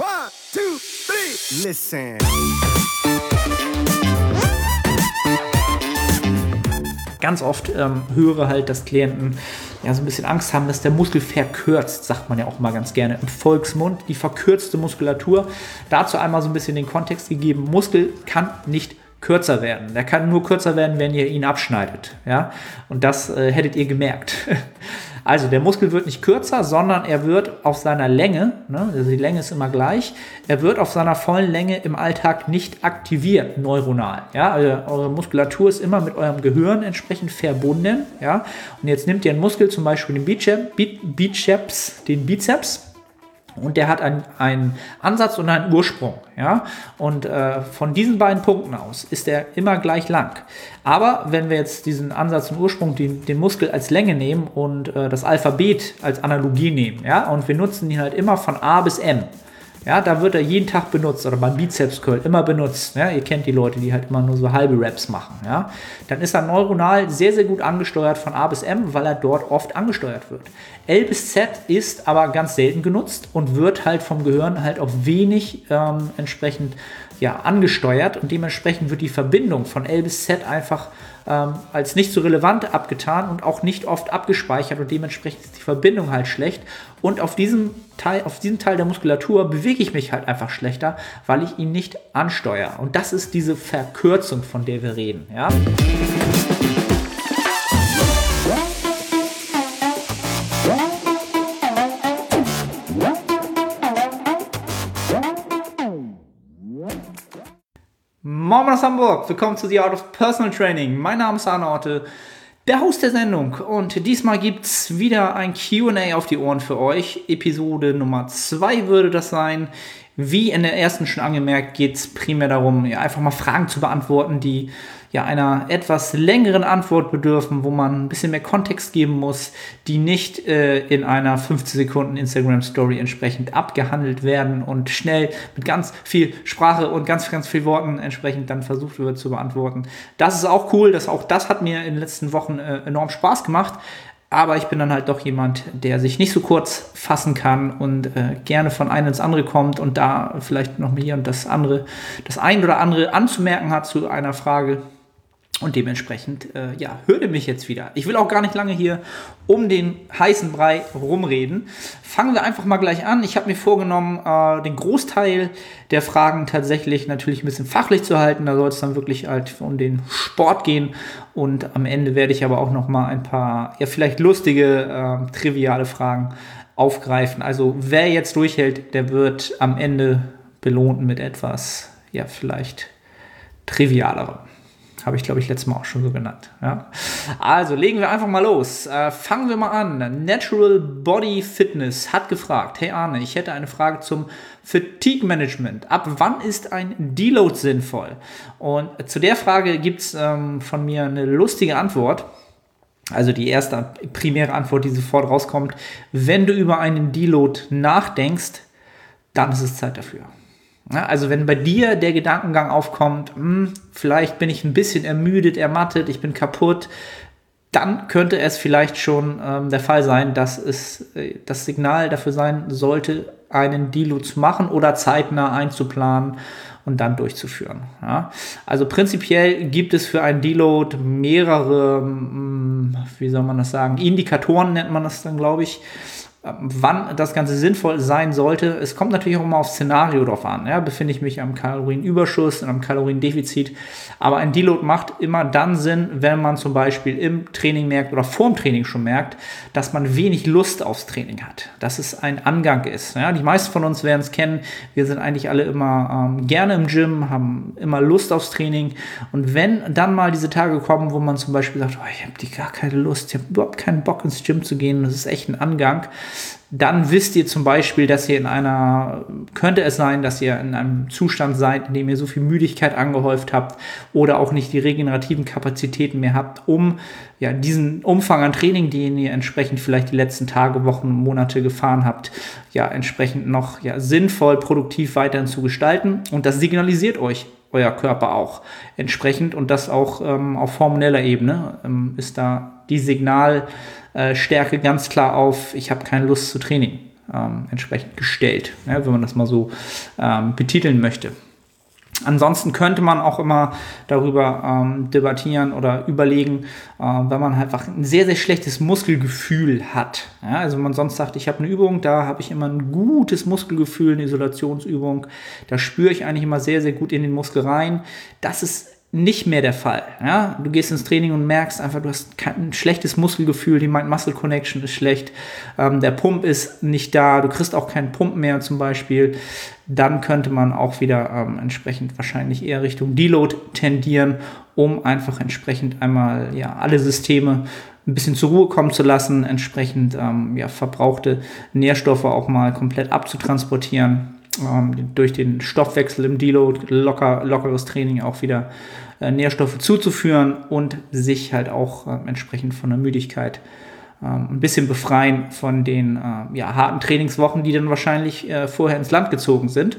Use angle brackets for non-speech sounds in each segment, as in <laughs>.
One, two, three. Listen. Ganz oft ähm, höre halt, dass Klienten ja so ein bisschen Angst haben, dass der Muskel verkürzt, sagt man ja auch mal ganz gerne im Volksmund, die verkürzte Muskulatur. Dazu einmal so ein bisschen den Kontext gegeben. Muskel kann nicht kürzer werden. Der kann nur kürzer werden, wenn ihr ihn abschneidet. Ja? Und das äh, hättet ihr gemerkt. <laughs> Also der Muskel wird nicht kürzer, sondern er wird auf seiner Länge, ne, also die Länge ist immer gleich, er wird auf seiner vollen Länge im Alltag nicht aktiviert neuronal. Ja, also eure Muskulatur ist immer mit eurem Gehirn entsprechend verbunden. Ja, und jetzt nimmt ihr einen Muskel, zum Beispiel den Bizeps, den Bizeps und der hat einen, Ansatz und einen Ursprung. Ja? Und äh, von diesen beiden Punkten aus ist er immer gleich lang. Aber wenn wir jetzt diesen Ansatz und Ursprung, den, den Muskel als Länge nehmen und äh, das Alphabet als Analogie nehmen, ja, und wir nutzen ihn halt immer von A bis M, ja, da wird er jeden Tag benutzt oder beim Bizeps Curl immer benutzt. Ja, ihr kennt die Leute, die halt immer nur so halbe Raps machen. Ja, dann ist er neuronal sehr, sehr gut angesteuert von A bis M, weil er dort oft angesteuert wird. L bis Z ist aber ganz selten genutzt und wird halt vom Gehirn halt auch wenig ähm, entsprechend ja, angesteuert und dementsprechend wird die Verbindung von L bis Z einfach ähm, als nicht so relevant abgetan und auch nicht oft abgespeichert und dementsprechend ist die Verbindung halt schlecht. Und auf diesem Teil, auf diesem Teil der Muskulatur bewege ich mich halt einfach schlechter, weil ich ihn nicht ansteuere. Und das ist diese Verkürzung, von der wir reden. Ja? Moin aus Hamburg, willkommen zu The Art of Personal Training. Mein Name ist Arne Orte, der Host der Sendung. Und diesmal gibt es wieder ein QA auf die Ohren für euch. Episode Nummer 2 würde das sein. Wie in der ersten schon angemerkt, geht es primär darum, ja, einfach mal Fragen zu beantworten, die ja einer etwas längeren Antwort bedürfen, wo man ein bisschen mehr Kontext geben muss, die nicht äh, in einer 15 Sekunden Instagram Story entsprechend abgehandelt werden und schnell mit ganz viel Sprache und ganz, ganz viel Worten entsprechend dann versucht wird zu beantworten. Das ist auch cool, dass auch das hat mir in den letzten Wochen äh, enorm Spaß gemacht. Aber ich bin dann halt doch jemand, der sich nicht so kurz fassen kann und äh, gerne von einem ins andere kommt und da vielleicht noch hier und das andere, das ein oder andere anzumerken hat zu einer Frage. Und dementsprechend, äh, ja, hörte mich jetzt wieder. Ich will auch gar nicht lange hier um den heißen Brei rumreden. Fangen wir einfach mal gleich an. Ich habe mir vorgenommen, äh, den Großteil der Fragen tatsächlich natürlich ein bisschen fachlich zu halten. Da soll es dann wirklich halt um den Sport gehen. Und am Ende werde ich aber auch noch mal ein paar, ja, vielleicht lustige, äh, triviale Fragen aufgreifen. Also wer jetzt durchhält, der wird am Ende belohnt mit etwas, ja, vielleicht trivialerem. Habe ich, glaube ich, letztes Mal auch schon so genannt. Ja? Also legen wir einfach mal los. Äh, fangen wir mal an. Natural Body Fitness hat gefragt: Hey Arne, ich hätte eine Frage zum Fatigue Management. Ab wann ist ein Deload sinnvoll? Und zu der Frage gibt es ähm, von mir eine lustige Antwort. Also die erste primäre Antwort, die sofort rauskommt. Wenn du über einen Deload nachdenkst, dann ist es Zeit dafür. Also wenn bei dir der Gedankengang aufkommt, mh, hm, vielleicht bin ich ein bisschen ermüdet, ermattet, ich bin kaputt, dann könnte es vielleicht schon ähm, der Fall sein, dass es äh, das Signal dafür sein sollte, einen Deload zu machen oder zeitnah einzuplanen und dann durchzuführen. Ja? Also prinzipiell gibt es für einen Deload mehrere, mh, hm, wie soll man das sagen, Indikatoren nennt man das dann, glaube ich wann das Ganze sinnvoll sein sollte. Es kommt natürlich auch immer auf Szenario drauf an. Ja? Befinde ich mich am Kalorienüberschuss, am Kaloriendefizit. Aber ein Deload macht immer dann Sinn, wenn man zum Beispiel im Training merkt oder vorm Training schon merkt, dass man wenig Lust aufs Training hat. Dass es ein Angang ist. Ja? Die meisten von uns werden es kennen. Wir sind eigentlich alle immer ähm, gerne im Gym, haben immer Lust aufs Training. Und wenn dann mal diese Tage kommen, wo man zum Beispiel sagt, oh, ich habe gar keine Lust, ich habe überhaupt keinen Bock ins Gym zu gehen, das ist echt ein Angang, dann wisst ihr zum Beispiel, dass ihr in einer, könnte es sein, dass ihr in einem Zustand seid, in dem ihr so viel Müdigkeit angehäuft habt oder auch nicht die regenerativen Kapazitäten mehr habt, um ja, diesen Umfang an Training, den ihr entsprechend vielleicht die letzten Tage, Wochen, Monate gefahren habt, ja, entsprechend noch ja, sinnvoll, produktiv weiterhin zu gestalten. Und das signalisiert euch euer Körper auch entsprechend und das auch ähm, auf hormoneller Ebene ähm, ist da die Signal, äh, Stärke ganz klar auf, ich habe keine Lust zu Training. ähm, entsprechend gestellt, ja, wenn man das mal so ähm, betiteln möchte. Ansonsten könnte man auch immer darüber ähm, debattieren oder überlegen, äh, wenn man einfach ein sehr, sehr schlechtes Muskelgefühl hat. Ja, also wenn man sonst sagt, ich habe eine Übung, da habe ich immer ein gutes Muskelgefühl, eine Isolationsübung, da spüre ich eigentlich immer sehr, sehr gut in den Muskel rein. Das ist nicht mehr der Fall. Ja? Du gehst ins Training und merkst einfach, du hast kein schlechtes Muskelgefühl, die Mind-Muscle-Connection ist schlecht, ähm, der Pump ist nicht da, du kriegst auch keinen Pump mehr zum Beispiel. Dann könnte man auch wieder ähm, entsprechend wahrscheinlich eher Richtung Deload tendieren, um einfach entsprechend einmal ja, alle Systeme ein bisschen zur Ruhe kommen zu lassen, entsprechend ähm, ja, verbrauchte Nährstoffe auch mal komplett abzutransportieren durch den Stoffwechsel im Deload, locker, lockeres Training auch wieder äh, Nährstoffe zuzuführen und sich halt auch äh, entsprechend von der Müdigkeit ähm, ein bisschen befreien von den äh, ja, harten Trainingswochen, die dann wahrscheinlich äh, vorher ins Land gezogen sind.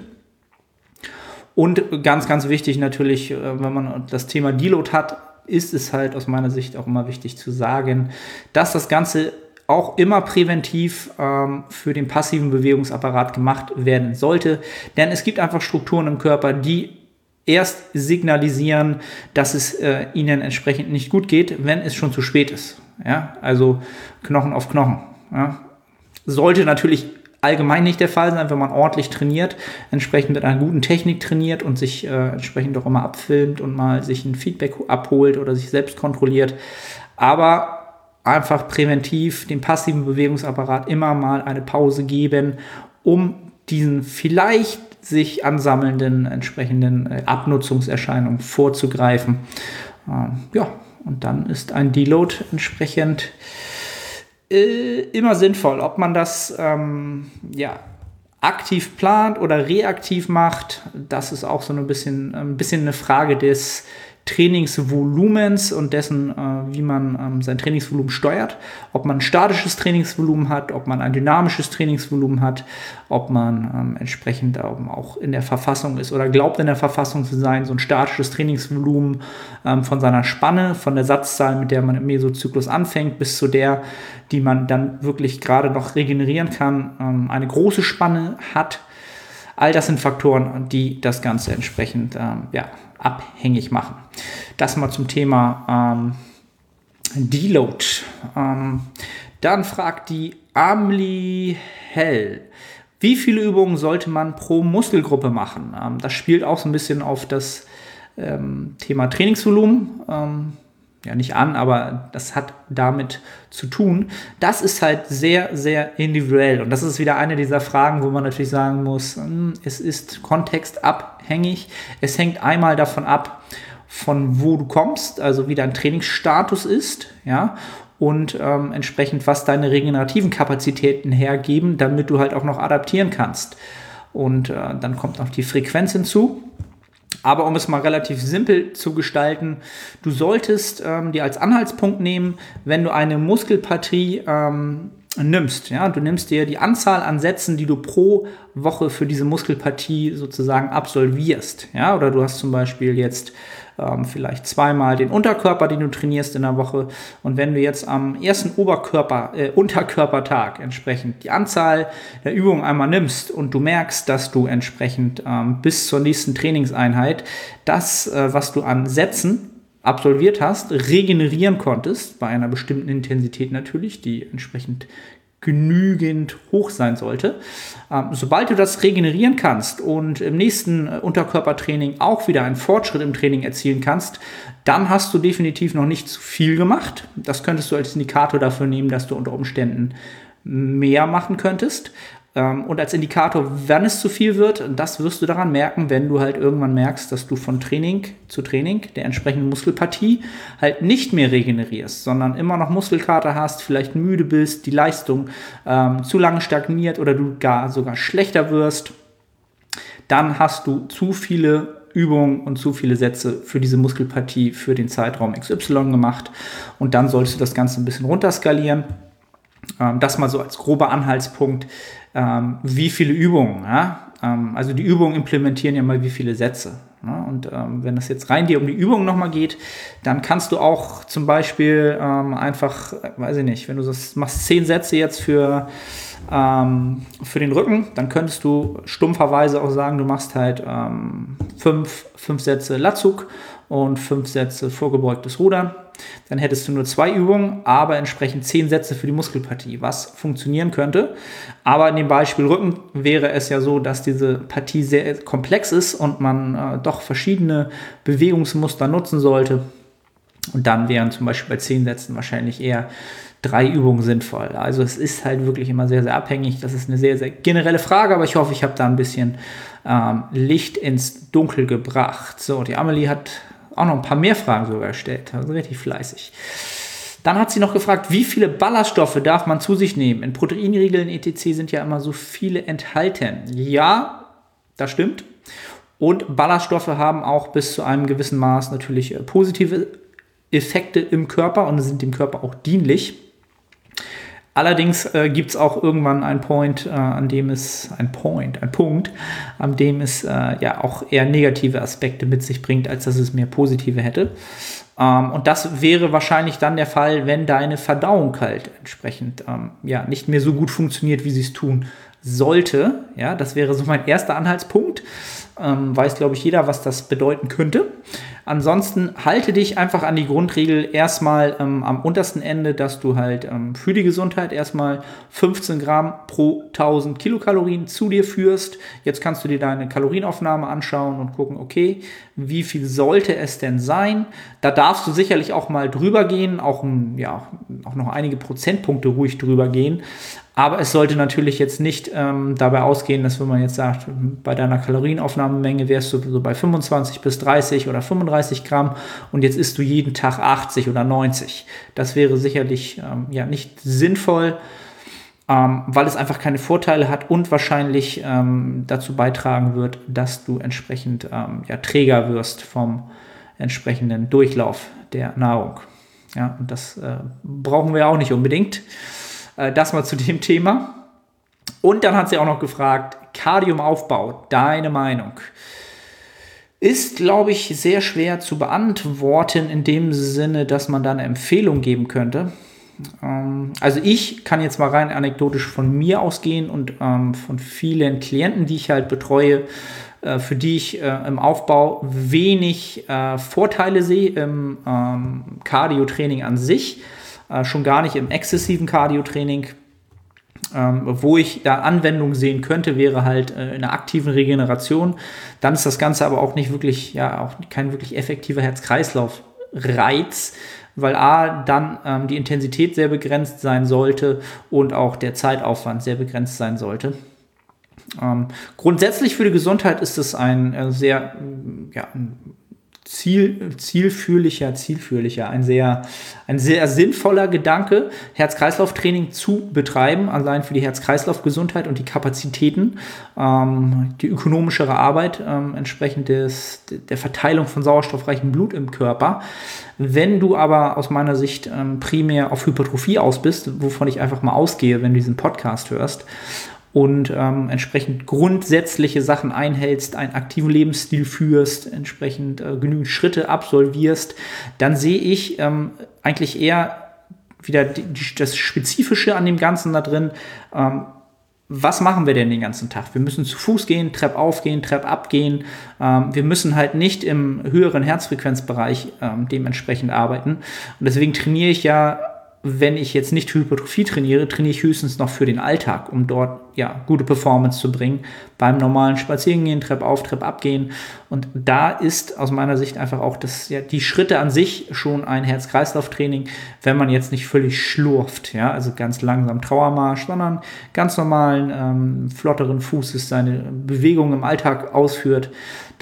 Und ganz, ganz wichtig natürlich, äh, wenn man das Thema Deload hat, ist es halt aus meiner Sicht auch immer wichtig zu sagen, dass das Ganze auch immer präventiv ähm, für den passiven Bewegungsapparat gemacht werden sollte. Denn es gibt einfach Strukturen im Körper, die erst signalisieren, dass es äh, ihnen entsprechend nicht gut geht, wenn es schon zu spät ist. Ja? Also Knochen auf Knochen. Ja? Sollte natürlich allgemein nicht der Fall sein, wenn man ordentlich trainiert, entsprechend mit einer guten Technik trainiert und sich äh, entsprechend auch immer abfilmt und mal sich ein Feedback abholt oder sich selbst kontrolliert. Aber einfach präventiv dem passiven Bewegungsapparat immer mal eine Pause geben, um diesen vielleicht sich ansammelnden entsprechenden äh, Abnutzungserscheinungen vorzugreifen. Ähm, ja, und dann ist ein Deload entsprechend äh, immer sinnvoll. Ob man das ähm, ja, aktiv plant oder reaktiv macht, das ist auch so ein bisschen, ein bisschen eine Frage des Trainingsvolumens und dessen, äh, wie man ähm, sein Trainingsvolumen steuert. Ob man ein statisches Trainingsvolumen hat, ob man ein dynamisches Trainingsvolumen hat, ob man ähm, entsprechend ähm, auch in der Verfassung ist oder glaubt in der Verfassung zu sein, so ein statisches Trainingsvolumen ähm, von seiner Spanne, von der Satzzahl, mit der man im Mesozyklus anfängt, bis zu der, die man dann wirklich gerade noch regenerieren kann, ähm, eine große Spanne hat. All das sind Faktoren, die das Ganze entsprechend ähm, ja, abhängig machen. Das mal zum Thema ähm, Deload. Ähm, dann fragt die Amli Hell. Wie viele Übungen sollte man pro Muskelgruppe machen? Ähm, das spielt auch so ein bisschen auf das ähm, Thema Trainingsvolumen ähm, ja nicht an, aber das hat damit zu tun. Das ist halt sehr, sehr individuell. Und das ist wieder eine dieser Fragen, wo man natürlich sagen muss, hm, es ist kontextabhängig. Es hängt einmal davon ab, von wo du kommst, also wie dein Trainingsstatus ist, ja, und ähm, entsprechend, was deine regenerativen Kapazitäten hergeben, damit du halt auch noch adaptieren kannst. Und äh, dann kommt noch die Frequenz hinzu. Aber um es mal relativ simpel zu gestalten, du solltest ähm, dir als Anhaltspunkt nehmen, wenn du eine Muskelpartie ähm, nimmst. Ja, du nimmst dir die Anzahl an Sätzen, die du pro Woche für diese Muskelpartie sozusagen absolvierst. Ja, oder du hast zum Beispiel jetzt ähm, vielleicht zweimal den Unterkörper, den du trainierst in der Woche. Und wenn du jetzt am ersten Oberkörper, äh, Unterkörpertag entsprechend die Anzahl der Übungen einmal nimmst und du merkst, dass du entsprechend ähm, bis zur nächsten Trainingseinheit das, äh, was du an Sätzen absolviert hast, regenerieren konntest, bei einer bestimmten Intensität natürlich, die entsprechend genügend hoch sein sollte. Ähm, sobald du das regenerieren kannst und im nächsten äh, Unterkörpertraining auch wieder einen Fortschritt im Training erzielen kannst, dann hast du definitiv noch nicht zu viel gemacht. Das könntest du als Indikator dafür nehmen, dass du unter Umständen mehr machen könntest. Ähm, und als Indikator, wann es zu viel wird, das wirst du daran merken, wenn du halt irgendwann merkst, dass du von Training zu Training der entsprechenden Muskelpartie halt nicht mehr regenerierst, sondern immer noch Muskelkater hast, vielleicht müde bist, die Leistung ähm, zu lange stagniert oder du gar sogar schlechter wirst, dann hast du zu viele Übungen und zu viele Sätze für diese Muskelpartie für den Zeitraum XY gemacht und dann solltest du das Ganze ein bisschen runterskalieren. Ähm, das mal so als grober Anhaltspunkt, ähm, wie viele Übungen. Ja? Ähm, also die Übungen implementieren ja mal wie viele Sätze. Ne? Und ähm, wenn es jetzt rein dir um die Übung nochmal geht, dann kannst du auch zum Beispiel ähm, einfach, weiß ich nicht, wenn du das machst zehn Sätze jetzt für ähm, für den Rücken, dann könntest du stumpferweise auch sagen, du machst halt ähm, fünf, fünf Sätze Latzug und fünf Sätze vorgebeugtes Rudern. Dann hättest du nur zwei Übungen, aber entsprechend zehn Sätze für die Muskelpartie, was funktionieren könnte. Aber in dem Beispiel Rücken wäre es ja so, dass diese Partie sehr komplex ist und man äh, doch verschiedene Bewegungsmuster nutzen sollte. Und dann wären zum Beispiel bei zehn Sätzen wahrscheinlich eher drei Übungen sinnvoll. Also es ist halt wirklich immer sehr, sehr abhängig. Das ist eine sehr, sehr generelle Frage, aber ich hoffe, ich habe da ein bisschen ähm, Licht ins Dunkel gebracht. So, die Amelie hat auch noch ein paar mehr Fragen sogar gestellt. Also richtig fleißig. Dann hat sie noch gefragt, wie viele Ballaststoffe darf man zu sich nehmen? In Proteinriegeln etc. sind ja immer so viele enthalten. Ja, das stimmt. Und Ballaststoffe haben auch bis zu einem gewissen Maß natürlich äh, positive Effekte im Körper und sind dem Körper auch dienlich. Allerdings äh, gibt es auch irgendwann einen Point, äh, an dem es ein Point, ein Punkt, an dem es äh, ja auch eher negative Aspekte mit sich bringt, als dass es mehr positive hätte. Ähm, und das wäre wahrscheinlich dann der Fall, wenn deine Verdauung halt entsprechend ähm, ja nicht mehr so gut funktioniert, wie sie es tun sollte. Ja, das wäre so mein erster Anhaltspunkt. Ähm, weiß, glaube ich, jeder, was das bedeuten könnte. Ansonsten halte dich einfach an die Grundregel erstmal ähm, am untersten Ende, dass du halt ähm, für die Gesundheit erstmal 15 Gramm pro 1000 Kilokalorien zu dir führst. Jetzt kannst du dir deine Kalorienaufnahme anschauen und gucken, okay, wie viel sollte es denn sein? Da darfst du sicherlich auch mal drüber gehen, auch, ja, auch noch einige Prozentpunkte ruhig drüber gehen. Aber es sollte natürlich jetzt nicht ähm, dabei ausgehen, dass wenn man jetzt sagt, bei deiner Kalorienaufnahmemenge wärst du so bei 25 bis 30 oder 35 Gramm und jetzt isst du jeden Tag 80 oder 90. Das wäre sicherlich ähm, ja nicht sinnvoll, ähm, weil es einfach keine Vorteile hat und wahrscheinlich ähm, dazu beitragen wird, dass du entsprechend ähm, ja, träger wirst vom entsprechenden Durchlauf der Nahrung. Ja, und das äh, brauchen wir auch nicht unbedingt. Äh, das mal zu <laughs> dem Thema. Und dann hat sie auch noch gefragt, Kardiumaufbau, deine Meinung. Ist, glaube ich, sehr schwer zu beantworten in dem Sinne, dass man da eine Empfehlung geben könnte. Ähm, also ich kann jetzt mal rein anekdotisch von mir ausgehen und ähm, von vielen Klienten, die ich halt betreue, äh, für die ich äh, im Aufbau wenig Vorteile sehe im ähm, Cardio-Training an sich äh, schon gar nicht im exzessiven Cardio-Training. Ähm, wo ich da Anwendung sehen könnte, wäre halt äh, in der aktiven Regeneration. Dann ist das Ganze aber auch nicht wirklich, ja, auch kein wirklich effektiver Herz-Kreislauf-Reiz, weil A, dann ähm, die Intensität sehr begrenzt sein sollte und auch der Zeitaufwand sehr begrenzt sein sollte. Ähm, grundsätzlich für die Gesundheit ist es ein äh, sehr, ja, ziel, zielführlicher, zielführlicher, ein sehr, ein sehr sinnvoller Gedanke, Herz-Kreislauf-Training zu betreiben, allein für die Herz-Kreislauf-Gesundheit und die Kapazitäten, ähm, die ökonomischere Arbeit ähm, entsprechend des, der Verteilung von sauerstoffreichem Blut im Körper. Wenn du aber aus meiner Sicht ähm, primär auf Hypertrophie aus bist, wovon ich einfach mal ausgehe, wenn du diesen Podcast hörst, und ähm, entsprechend grundsätzliche Sachen einhältst, einen aktiven Lebensstil führst, entsprechend äh, genügend Schritte absolvierst, dann sehe ich ähm, eigentlich eher wieder die, das Spezifische an dem Ganzen da drin. Ähm, was machen wir denn den ganzen Tag? Wir müssen zu Fuß gehen, Trepp aufgehen, Trepp abgehen. Ähm, wir müssen halt nicht im höheren Herzfrequenzbereich ähm, dementsprechend arbeiten. Und deswegen trainiere ich ja wenn ich jetzt nicht Hypertrophie trainiere, trainiere ich höchstens noch für den Alltag, um dort ja gute Performance zu bringen beim normalen Spazierengehen, Trepp auf, Trepp abgehen. Und da ist aus meiner Sicht einfach auch das, ja, die Schritte an sich schon ein Herz-Kreislauf-Training, wenn man jetzt nicht völlig schlurft, ja, also ganz langsam Trauermarsch, sondern ganz normalen, ähm, flotteren Fußes seine Bewegungen im Alltag ausführt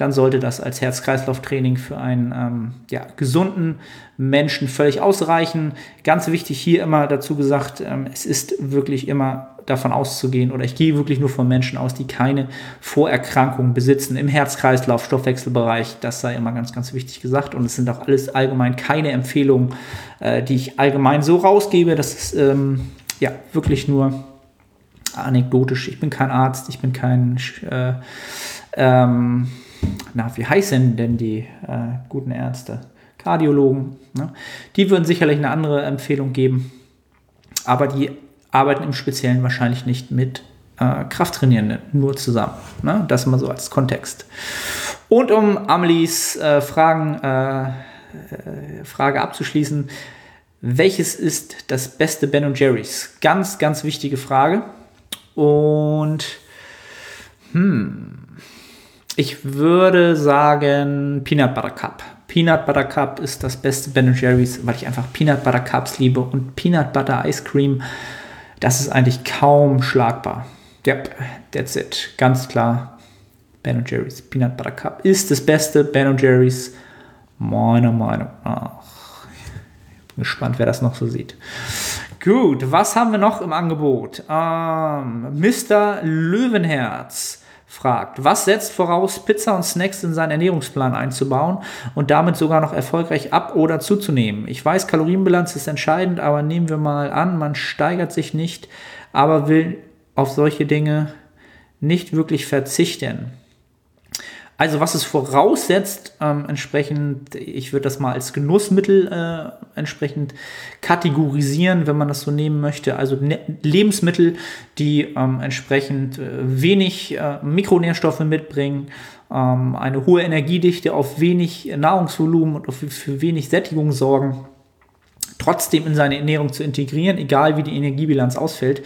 dann sollte das als Herz-Kreislauf-Training für einen ähm, ja, gesunden Menschen völlig ausreichen. Ganz wichtig hier immer dazu gesagt, ähm, es ist wirklich immer davon auszugehen oder ich gehe wirklich nur von Menschen aus, die keine Vorerkrankungen besitzen im Herz-Kreislauf, Stoffwechselbereich. Das sei immer ganz, ganz wichtig gesagt und es sind auch alles allgemein keine Empfehlungen, äh, die ich allgemein so rausgebe. Das ist ähm, ja wirklich nur anekdotisch. Ich bin kein Arzt, ich bin kein äh, ähm, na, wie heißen denn die äh, guten Ärzte? Kardiologen. Ne? Die würden sicherlich eine andere Empfehlung geben. Aber die arbeiten im Speziellen wahrscheinlich nicht mit äh, Krafttrainierenden nur zusammen. Ne? Das mal so als Kontext. Und um Amelies äh, Fragen, äh, äh, Frage abzuschließen, welches ist das beste Ben Jerry's? Ganz, ganz wichtige Frage. Und hm, ich würde sagen Peanut Butter Cup. Peanut Butter Cup ist das beste Ben Jerry's, weil ich einfach Peanut Butter Cups liebe und Peanut Butter Ice Cream, das ist eigentlich kaum schlagbar. Yep, that's it. Ganz klar. Ben Jerry's Peanut Butter Cup ist das beste Ben Jerry's meiner Meinung nach. Bin gespannt, wer das noch so sieht. Gut, was haben wir noch im Angebot? Ähm, Mr. Löwenherz fragt, was setzt voraus, Pizza und Snacks in seinen Ernährungsplan einzubauen und damit sogar noch erfolgreich ab- oder zuzunehmen? Ich weiß, Kalorienbilanz ist entscheidend, aber nehmen wir mal an, man steigert sich nicht, aber will auf solche Dinge nicht wirklich verzichten. Also was es voraussetzt, ähm, entsprechend, ich würde das mal als Genussmittel äh, entsprechend kategorisieren, wenn man das so nehmen möchte. Also ne Lebensmittel, die ähm, entsprechend äh, wenig äh, Mikronährstoffe mitbringen, ähm, eine hohe Energiedichte auf wenig Nahrungsvolumen und für, für wenig Sättigung sorgen trotzdem in seine Ernährung zu integrieren, egal wie die Energiebilanz ausfällt.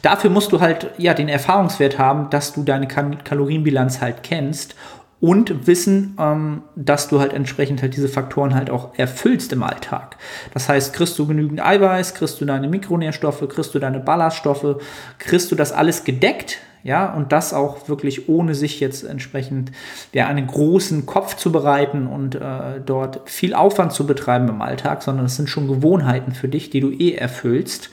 Dafür musst du halt ja den Erfahrungswert haben, dass du deine Kalorienbilanz halt kennst und wissen, ähm, dass du halt entsprechend halt diese Faktoren halt auch erfüllst im Alltag. Das heißt, kriegst du genügend Eiweiß, kriegst du deine Mikronährstoffe, kriegst du deine Ballaststoffe, kriegst du das alles gedeckt, ja, und das auch wirklich ohne sich jetzt entsprechend ja, einen großen Kopf zu bereiten und äh, dort viel Aufwand zu betreiben im Alltag, sondern es sind schon Gewohnheiten für dich, die du eh erfüllst.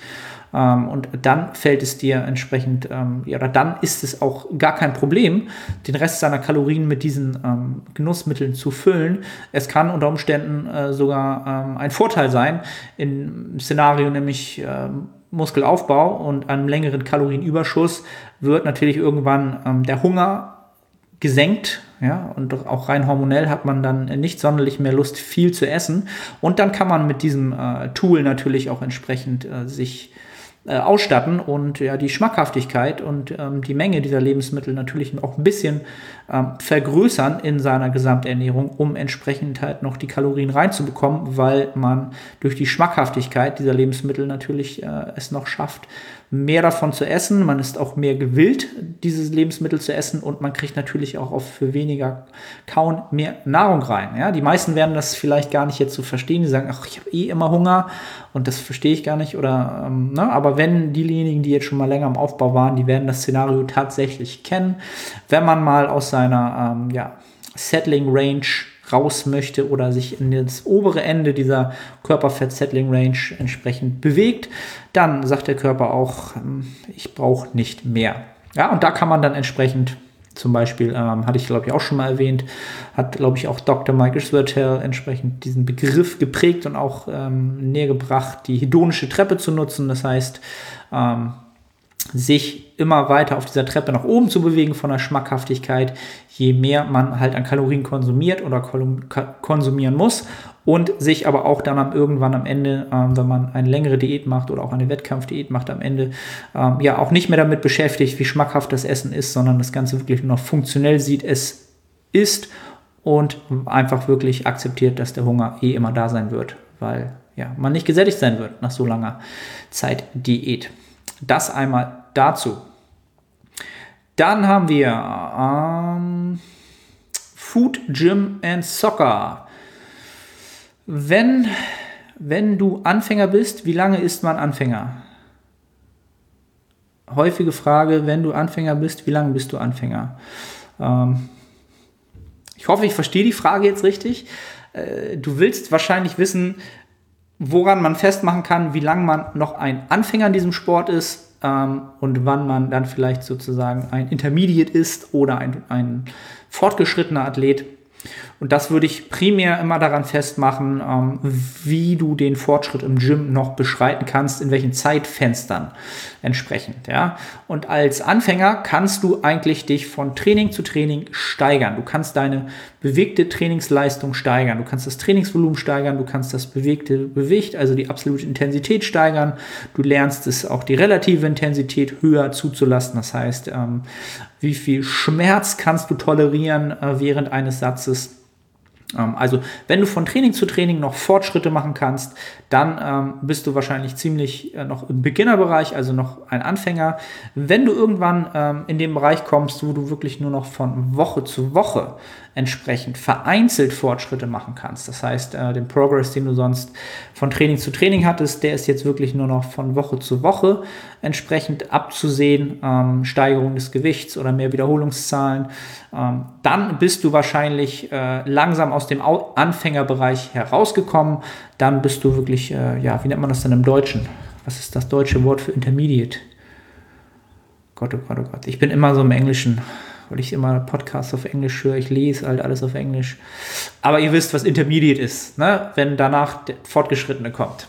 Ähm, und dann fällt es dir entsprechend, ähm, oder dann ist es auch gar kein Problem, den Rest seiner Kalorien mit diesen ähm, Genussmitteln zu füllen. Es kann unter Umständen äh, sogar ähm, ein Vorteil sein, im Szenario nämlich ähm, Muskelaufbau und einem längeren Kalorienüberschuss wird natürlich irgendwann ähm, der Hunger gesenkt, ja, und auch rein hormonell hat man dann nicht sonderlich mehr Lust, viel zu essen. Und dann kann man mit diesem äh, Tool natürlich auch entsprechend äh, sich äh, ausstatten und ja, die Schmackhaftigkeit und ähm, die Menge dieser Lebensmittel natürlich auch ein bisschen ähm, vergrößern in seiner Gesamternährung, um entsprechend halt noch die Kalorien reinzubekommen, weil man durch die Schmackhaftigkeit dieser Lebensmittel natürlich äh, es noch schafft, mehr davon zu essen. Man ist auch mehr gewillt, dieses Lebensmittel zu essen und man kriegt natürlich auch auf für weniger Kauen mehr Nahrung rein. Ja, die meisten werden das vielleicht gar nicht jetzt so verstehen. Die sagen, ach, ich habe eh immer Hunger und das verstehe ich gar nicht. Oder, ähm, ne? aber wenn diejenigen, die jetzt schon mal länger im Aufbau waren, die werden das Szenario tatsächlich kennen. Wenn man mal aus seiner ähm, ja, Settling Range raus möchte oder sich in das obere Ende dieser Körperfett-Settling-Range entsprechend bewegt, dann sagt der Körper auch, ähm, ich brauche nicht mehr. Ja, und da kann man dann entsprechend zum Beispiel, ähm, hatte ich glaube ich auch schon mal erwähnt, hat glaube ich auch Dr. Michael Swirtel entsprechend diesen Begriff geprägt und auch ähm, näher gebracht, die hedonische Treppe zu nutzen. Das heißt, ähm, sich immer weiter auf dieser Treppe nach oben zu bewegen von der Schmackhaftigkeit, je mehr man halt an Kalorien konsumiert oder konsumieren muss und sich aber auch dann am, irgendwann am Ende, ähm, wenn man eine längere Diät macht oder auch eine Wettkampfdiät macht, am Ende ähm, ja auch nicht mehr damit beschäftigt, wie schmackhaft das Essen ist, sondern das Ganze wirklich nur noch funktionell sieht, es ist und einfach wirklich akzeptiert, dass der Hunger eh immer da sein wird, weil ja, man nicht gesättigt sein wird nach so langer Zeit Diät. Das einmal dazu. Dann haben wir ähm, Food, Gym and Soccer. Wenn, wenn du Anfänger bist, wie lange ist man Anfänger? Häufige Frage, wenn du Anfänger bist, wie lange bist du Anfänger? Ähm, ich hoffe, ich verstehe die Frage jetzt richtig. Äh, du willst wahrscheinlich wissen, woran man festmachen kann, wie lange man noch ein Anfänger in diesem Sport ist ähm, und wann man dann vielleicht sozusagen ein Intermediate ist oder ein, ein fortgeschrittener Athlet. Und das würde ich primär immer daran festmachen, ähm, wie du den Fortschritt im Gym noch beschreiten kannst, in welchen Zeitfenstern entsprechend. Ja? Und als Anfänger kannst du eigentlich dich von Training zu Training steigern. Du kannst deine bewegte Trainingsleistung steigern, du kannst das Trainingsvolumen steigern, du kannst das bewegte Gewicht, also die absolute Intensität steigern. Du lernst es auch die relative Intensität höher zuzulassen. Das heißt, ähm, wie viel Schmerz kannst du tolerieren äh, während eines Satzes ähm, also, wenn du von Training zu Training noch Fortschritte machen kannst, dann ähm, bist du wahrscheinlich ziemlich äh, noch im Beginnerbereich, also noch ein Anfänger. Wenn du irgendwann ähm, in den Bereich kommst, wo du wirklich nur noch von Woche zu Woche entsprechend vereinzelt Fortschritte machen kannst, das heißt, äh, den Progress, den du sonst von Training zu Training hattest, der ist jetzt wirklich nur noch von Woche zu Woche entsprechend abzusehen, ähm, Steigerung des Gewichts oder mehr Wiederholungszahlen, ähm, dann bist du wahrscheinlich äh, langsam aus dem Anfängerbereich herausgekommen, dann bist du wirklich, äh, ja, wie nennt man das denn im Deutschen? Was ist das deutsche Wort für Intermediate? Gott, oh Gott, oh Gott. Ich bin immer so im Englischen, weil ich immer Podcasts auf Englisch höre. Ich lese halt alles auf Englisch. Aber ihr wisst, was Intermediate ist, ne? wenn danach der Fortgeschrittene kommt.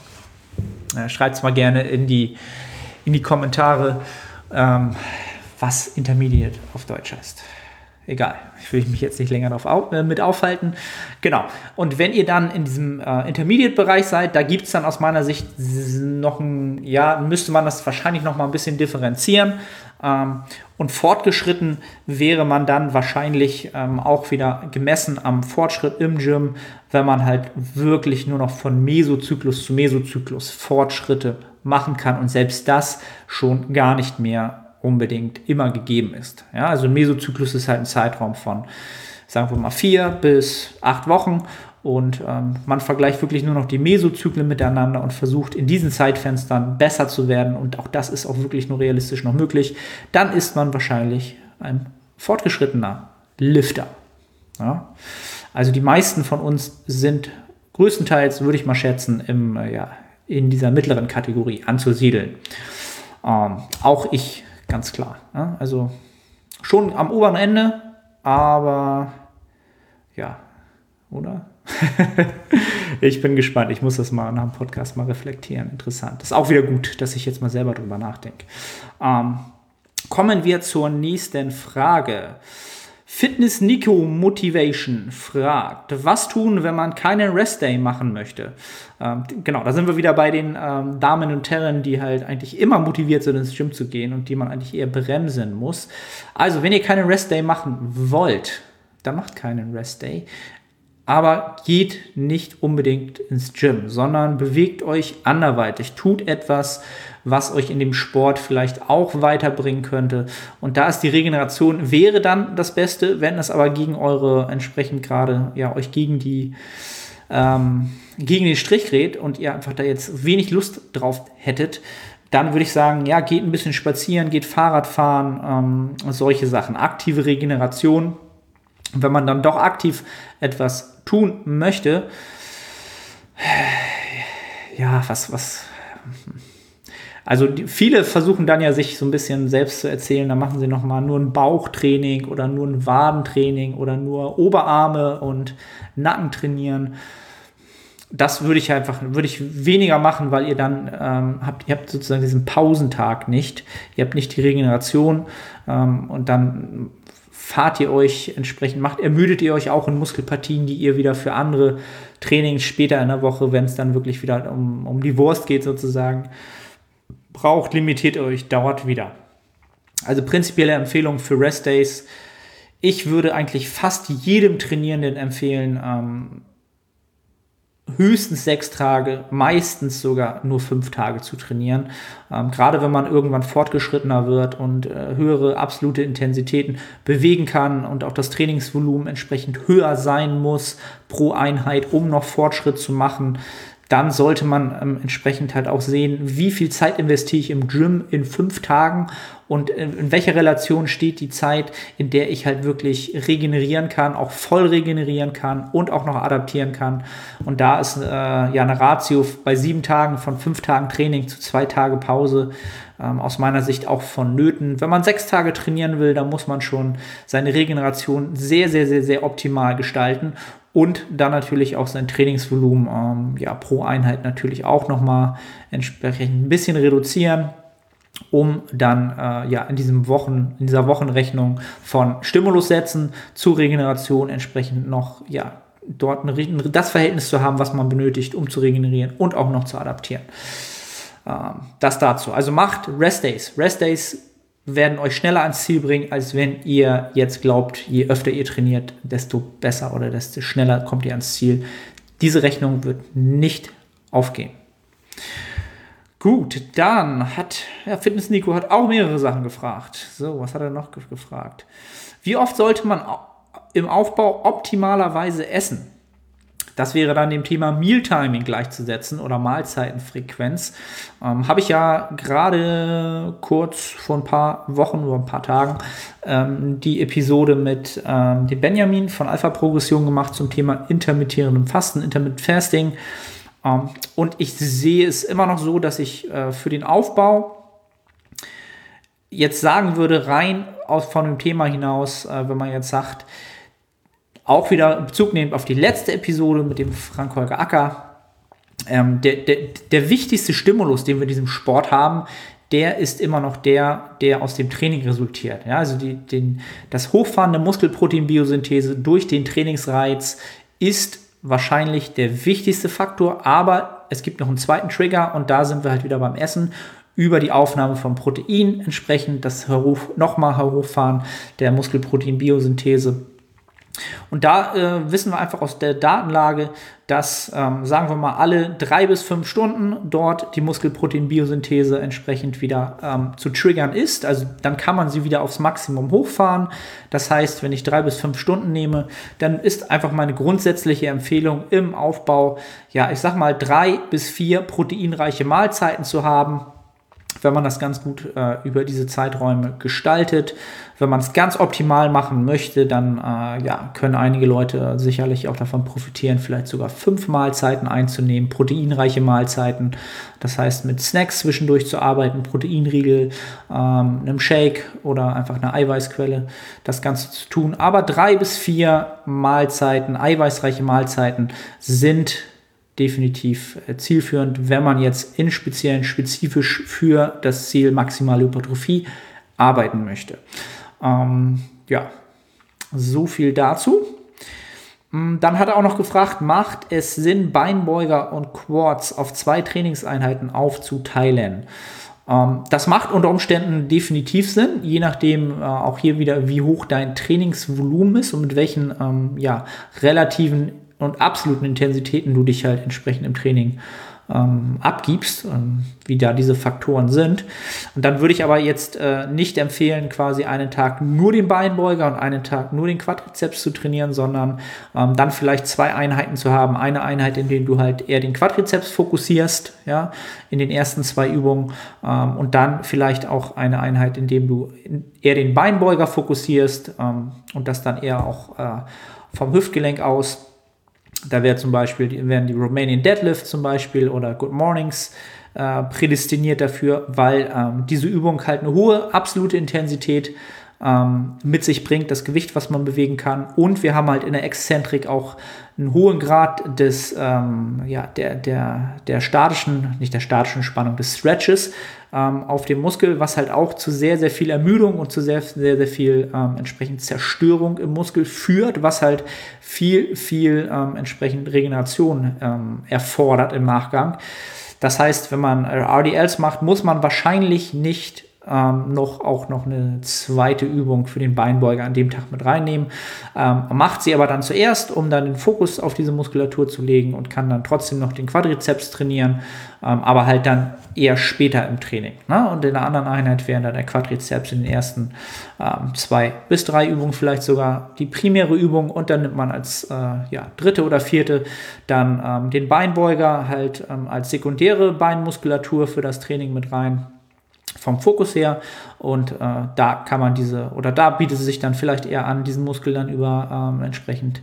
Schreibt es mal gerne in die, in die Kommentare, ähm, was Intermediate auf Deutsch heißt egal, ich will mich jetzt nicht länger darauf auf, äh, mit aufhalten. Genau. Und wenn ihr dann in diesem äh, Intermediate-Bereich seid, da gibt es dann aus meiner Sicht noch ein, ja, müsste man das wahrscheinlich noch mal ein bisschen differenzieren. Ähm, und fortgeschritten wäre man dann wahrscheinlich ähm, auch wieder gemessen am Fortschritt im Gym, wenn man halt wirklich nur noch von Mesozyklus zu Mesozyklus Fortschritte machen kann und selbst das schon gar nicht mehr unbedingt immer gegeben ist. Ja, also ein Mesozyklus ist halt ein Zeitraum von, sagen wir mal, vier bis acht Wochen und ähm, man vergleicht wirklich nur noch die Mesozyklen miteinander und versucht in diesen Zeitfenstern besser zu werden und auch das ist auch wirklich nur realistisch noch möglich. Dann ist man wahrscheinlich ein fortgeschrittener Lifter. Ja? Also die meisten von uns sind größtenteils, würde ich mal schätzen, im, äh, ja, in dieser mittleren Kategorie anzusiedeln. Ähm, auch ich Ganz klar. Ja? Also schon am oberen Ende, aber ja, oder? <laughs> ich bin gespannt. Ich muss das mal nach dem Podcast mal reflektieren. Interessant. Ist auch wieder gut, dass ich jetzt mal selber drüber nachdenke. Ähm, kommen wir zur nächsten Frage. Fitness Nico Motivation fragt, was tun, wenn man keinen Rest Day machen möchte? Ähm, genau, da sind wir wieder bei den ähm, Damen und Herren, die halt eigentlich immer motiviert sind, ins Gym zu gehen und die man eigentlich eher bremsen muss. Also, wenn ihr keinen Rest Day machen wollt, dann macht keinen Rest Day. Aber geht nicht unbedingt ins Gym, sondern bewegt euch anderweitig. Tut etwas, was euch in dem Sport vielleicht auch weiterbringen könnte. Und da ist die Regeneration wäre dann das Beste, wenn es aber gegen eure entsprechend gerade, ja, euch gegen die, ähm, gegen den Strich gerät und ihr einfach da jetzt wenig Lust drauf hättet, dann würde ich sagen, ja, geht ein bisschen spazieren, geht Fahrrad fahren, ähm, solche Sachen. Aktive Regeneration. Wenn man dann doch aktiv etwas tun möchte, ja, was, was, also die, viele versuchen dann ja sich so ein bisschen selbst zu erzählen, dann machen sie nochmal nur ein Bauchtraining oder nur ein Wadentraining oder nur Oberarme und Nacken trainieren. Das würde ich einfach, würde ich weniger machen, weil ihr dann ähm, habt, ihr habt sozusagen diesen Pausentag nicht, ihr habt nicht die Regeneration ähm, und dann fahrt ihr euch entsprechend, macht, ermüdet ihr euch auch in Muskelpartien, die ihr wieder für andere Trainings später in der Woche, wenn es dann wirklich wieder um, um die Wurst geht sozusagen, braucht, limitiert euch, dauert wieder. Also prinzipielle Empfehlung für Rest Days. Ich würde eigentlich fast jedem Trainierenden empfehlen, ähm, höchstens sechs Tage, meistens sogar nur fünf Tage zu trainieren. Ähm, gerade wenn man irgendwann fortgeschrittener wird und äh, höhere absolute Intensitäten bewegen kann und auch das Trainingsvolumen entsprechend höher sein muss pro Einheit, um noch Fortschritt zu machen, dann sollte man ähm, entsprechend halt auch sehen, wie viel Zeit investiere ich im Gym in fünf Tagen und in, in welcher Relation steht die Zeit, in der ich halt wirklich regenerieren kann, auch voll regenerieren kann und auch noch adaptieren kann. Und da ist äh, ja eine Ratio bei sieben Tagen von fünf Tagen Training zu zwei Tage Pause ähm, aus meiner Sicht auch vonnöten. Wenn man sechs Tage trainieren will, dann muss man schon seine Regeneration sehr, sehr, sehr, sehr optimal gestalten und dann natürlich auch sein Trainingsvolumen ähm, ja, pro Einheit natürlich auch nochmal entsprechend ein bisschen reduzieren um dann äh, ja in diesem Wochen in dieser Wochenrechnung von Stimulus setzen zu Regeneration entsprechend noch ja dort ein, das Verhältnis zu haben, was man benötigt, um zu regenerieren und auch noch zu adaptieren. Ähm, das dazu. Also macht Rest Days. Rest Days werden euch schneller ans Ziel bringen, als wenn ihr jetzt glaubt, je öfter ihr trainiert, desto besser oder desto schneller kommt ihr ans Ziel. Diese Rechnung wird nicht aufgehen. Gut, dann hat ja, Fitness Nico hat auch mehrere Sachen gefragt. So, was hat er noch gefragt? Wie oft sollte man im Aufbau optimalerweise essen? Das wäre dann dem Thema Mealtiming gleichzusetzen oder Mahlzeitenfrequenz. Ähm, Habe ich ja gerade kurz vor ein paar Wochen oder ein paar Tagen ähm, die Episode mit ähm, dem Benjamin von Alpha Progression gemacht zum Thema intermittierendem Fasten, Intermittent Fasting. Ähm, und ich sehe es immer noch so, dass ich äh, für den Aufbau jetzt sagen würde, rein aus, von dem Thema hinaus, äh, wenn man jetzt sagt, auch wieder Bezug nehmend auf die letzte Episode mit dem Frank-Holger Acker. Ähm, der, der, der wichtigste Stimulus, den wir in diesem Sport haben, der ist immer noch der, der aus dem Training resultiert. Ja, also die, den, das Hochfahren der Muskelproteinbiosynthese durch den Trainingsreiz ist wahrscheinlich der wichtigste Faktor, aber es gibt noch einen zweiten Trigger und da sind wir halt wieder beim Essen über die Aufnahme von Protein entsprechend das nochmal hochfahren der Muskelproteinbiosynthese und da äh, wissen wir einfach aus der Datenlage, dass, ähm, sagen wir mal, alle drei bis fünf Stunden dort die Muskelproteinbiosynthese entsprechend wieder ähm, zu triggern ist. Also dann kann man sie wieder aufs Maximum hochfahren. Das heißt, wenn ich drei bis fünf Stunden nehme, dann ist einfach meine grundsätzliche Empfehlung im Aufbau, ja, ich sag mal, drei bis vier proteinreiche Mahlzeiten zu haben wenn man das ganz gut äh, über diese Zeiträume gestaltet. Wenn man es ganz optimal machen möchte, dann äh, ja, können einige Leute sicherlich auch davon profitieren, vielleicht sogar fünf Mahlzeiten einzunehmen, proteinreiche Mahlzeiten. Das heißt, mit Snacks zwischendurch zu arbeiten, Proteinriegel, ähm, einem Shake oder einfach einer Eiweißquelle, das Ganze zu tun. Aber drei bis vier Mahlzeiten, eiweißreiche Mahlzeiten sind definitiv äh, zielführend, wenn man jetzt in speziellen, spezifisch für das Ziel maximale Hypertrophie arbeiten möchte. Ähm, ja, so viel dazu. Mm, dann hat er auch noch gefragt, macht es Sinn, Beinbeuger und Quads auf zwei Trainingseinheiten aufzuteilen? Ähm, das macht unter Umständen definitiv Sinn, je nachdem äh, auch hier wieder, wie hoch dein Trainingsvolumen ist und mit welchen ähm, ja, relativen und absoluten Intensitäten du dich halt entsprechend im Training ähm, abgibst, ähm, wie da diese Faktoren sind. Und dann würde ich aber jetzt äh, nicht empfehlen, quasi einen Tag nur den Beinbeuger und einen Tag nur den Quadrizeps zu trainieren, sondern ähm, dann vielleicht zwei Einheiten zu haben. Eine Einheit, in der du halt eher den Quadrizeps fokussierst, ja, in den ersten zwei Übungen ähm, und dann vielleicht auch eine Einheit, in dem du eher den Beinbeuger fokussierst ähm, und das dann eher auch äh, vom Hüftgelenk aus da wäre zum Beispiel, werden die Romanian Deadlift zum Beispiel oder Good Mornings äh, prädestiniert dafür, weil ähm, diese Übung halt eine hohe absolute Intensität ähm, mit sich bringt, das Gewicht, was man bewegen kann. Und wir haben halt in der Exzentrik auch einen hohen Grad des, ähm, ja, der, der, der statischen, nicht der statischen Spannung, des Stretches ähm, auf dem Muskel, was halt auch zu sehr, sehr viel Ermüdung und zu sehr, sehr, sehr viel ähm, entsprechend Zerstörung im Muskel führt, was halt viel, viel ähm, entsprechend Regeneration ähm, erfordert im Nachgang. Das heißt, wenn man RDLs macht, muss man wahrscheinlich nicht ähm, noch auch noch eine zweite Übung für den Beinbeuger an dem Tag mit reinnehmen. Ähm, macht sie aber dann zuerst, um dann den Fokus auf diese Muskulatur zu legen und kann dann trotzdem noch den Quadrizeps trainieren, ähm, aber halt dann eher später im Training. Ne? Und in der anderen Einheit wären dann der Quadrizeps in den ersten ähm, zwei bis drei Übungen vielleicht sogar die primäre Übung und dann nimmt man als äh, ja, dritte oder vierte dann ähm, den Beinbeuger halt ähm, als sekundäre Beinmuskulatur für das Training mit rein vom Fokus her und äh, da kann man diese oder da bietet es sich dann vielleicht eher an, diesen Muskel dann über ähm, entsprechend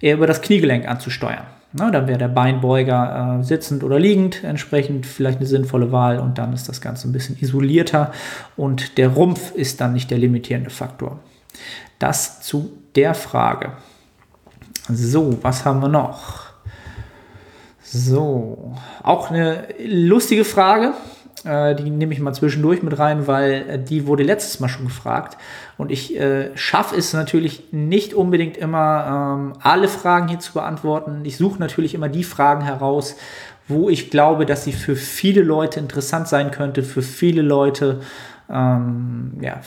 eher über das Kniegelenk anzusteuern. Na, dann wäre der Beinbeuger äh, sitzend oder liegend entsprechend vielleicht eine sinnvolle Wahl und dann ist das Ganze ein bisschen isolierter und der Rumpf ist dann nicht der limitierende Faktor. Das zu der Frage. So, was haben wir noch? So, auch eine lustige Frage. Äh, die nehme ich mal zwischendurch mit rein, weil äh, die wurde letztes Mal schon gefragt. Und ich äh, schaffe es natürlich nicht unbedingt immer, ähm, alle Fragen hier zu beantworten. Ich suche natürlich immer die Fragen heraus, wo ich glaube, dass sie für viele Leute interessant sein könnte, für viele Leute, ähm, ja,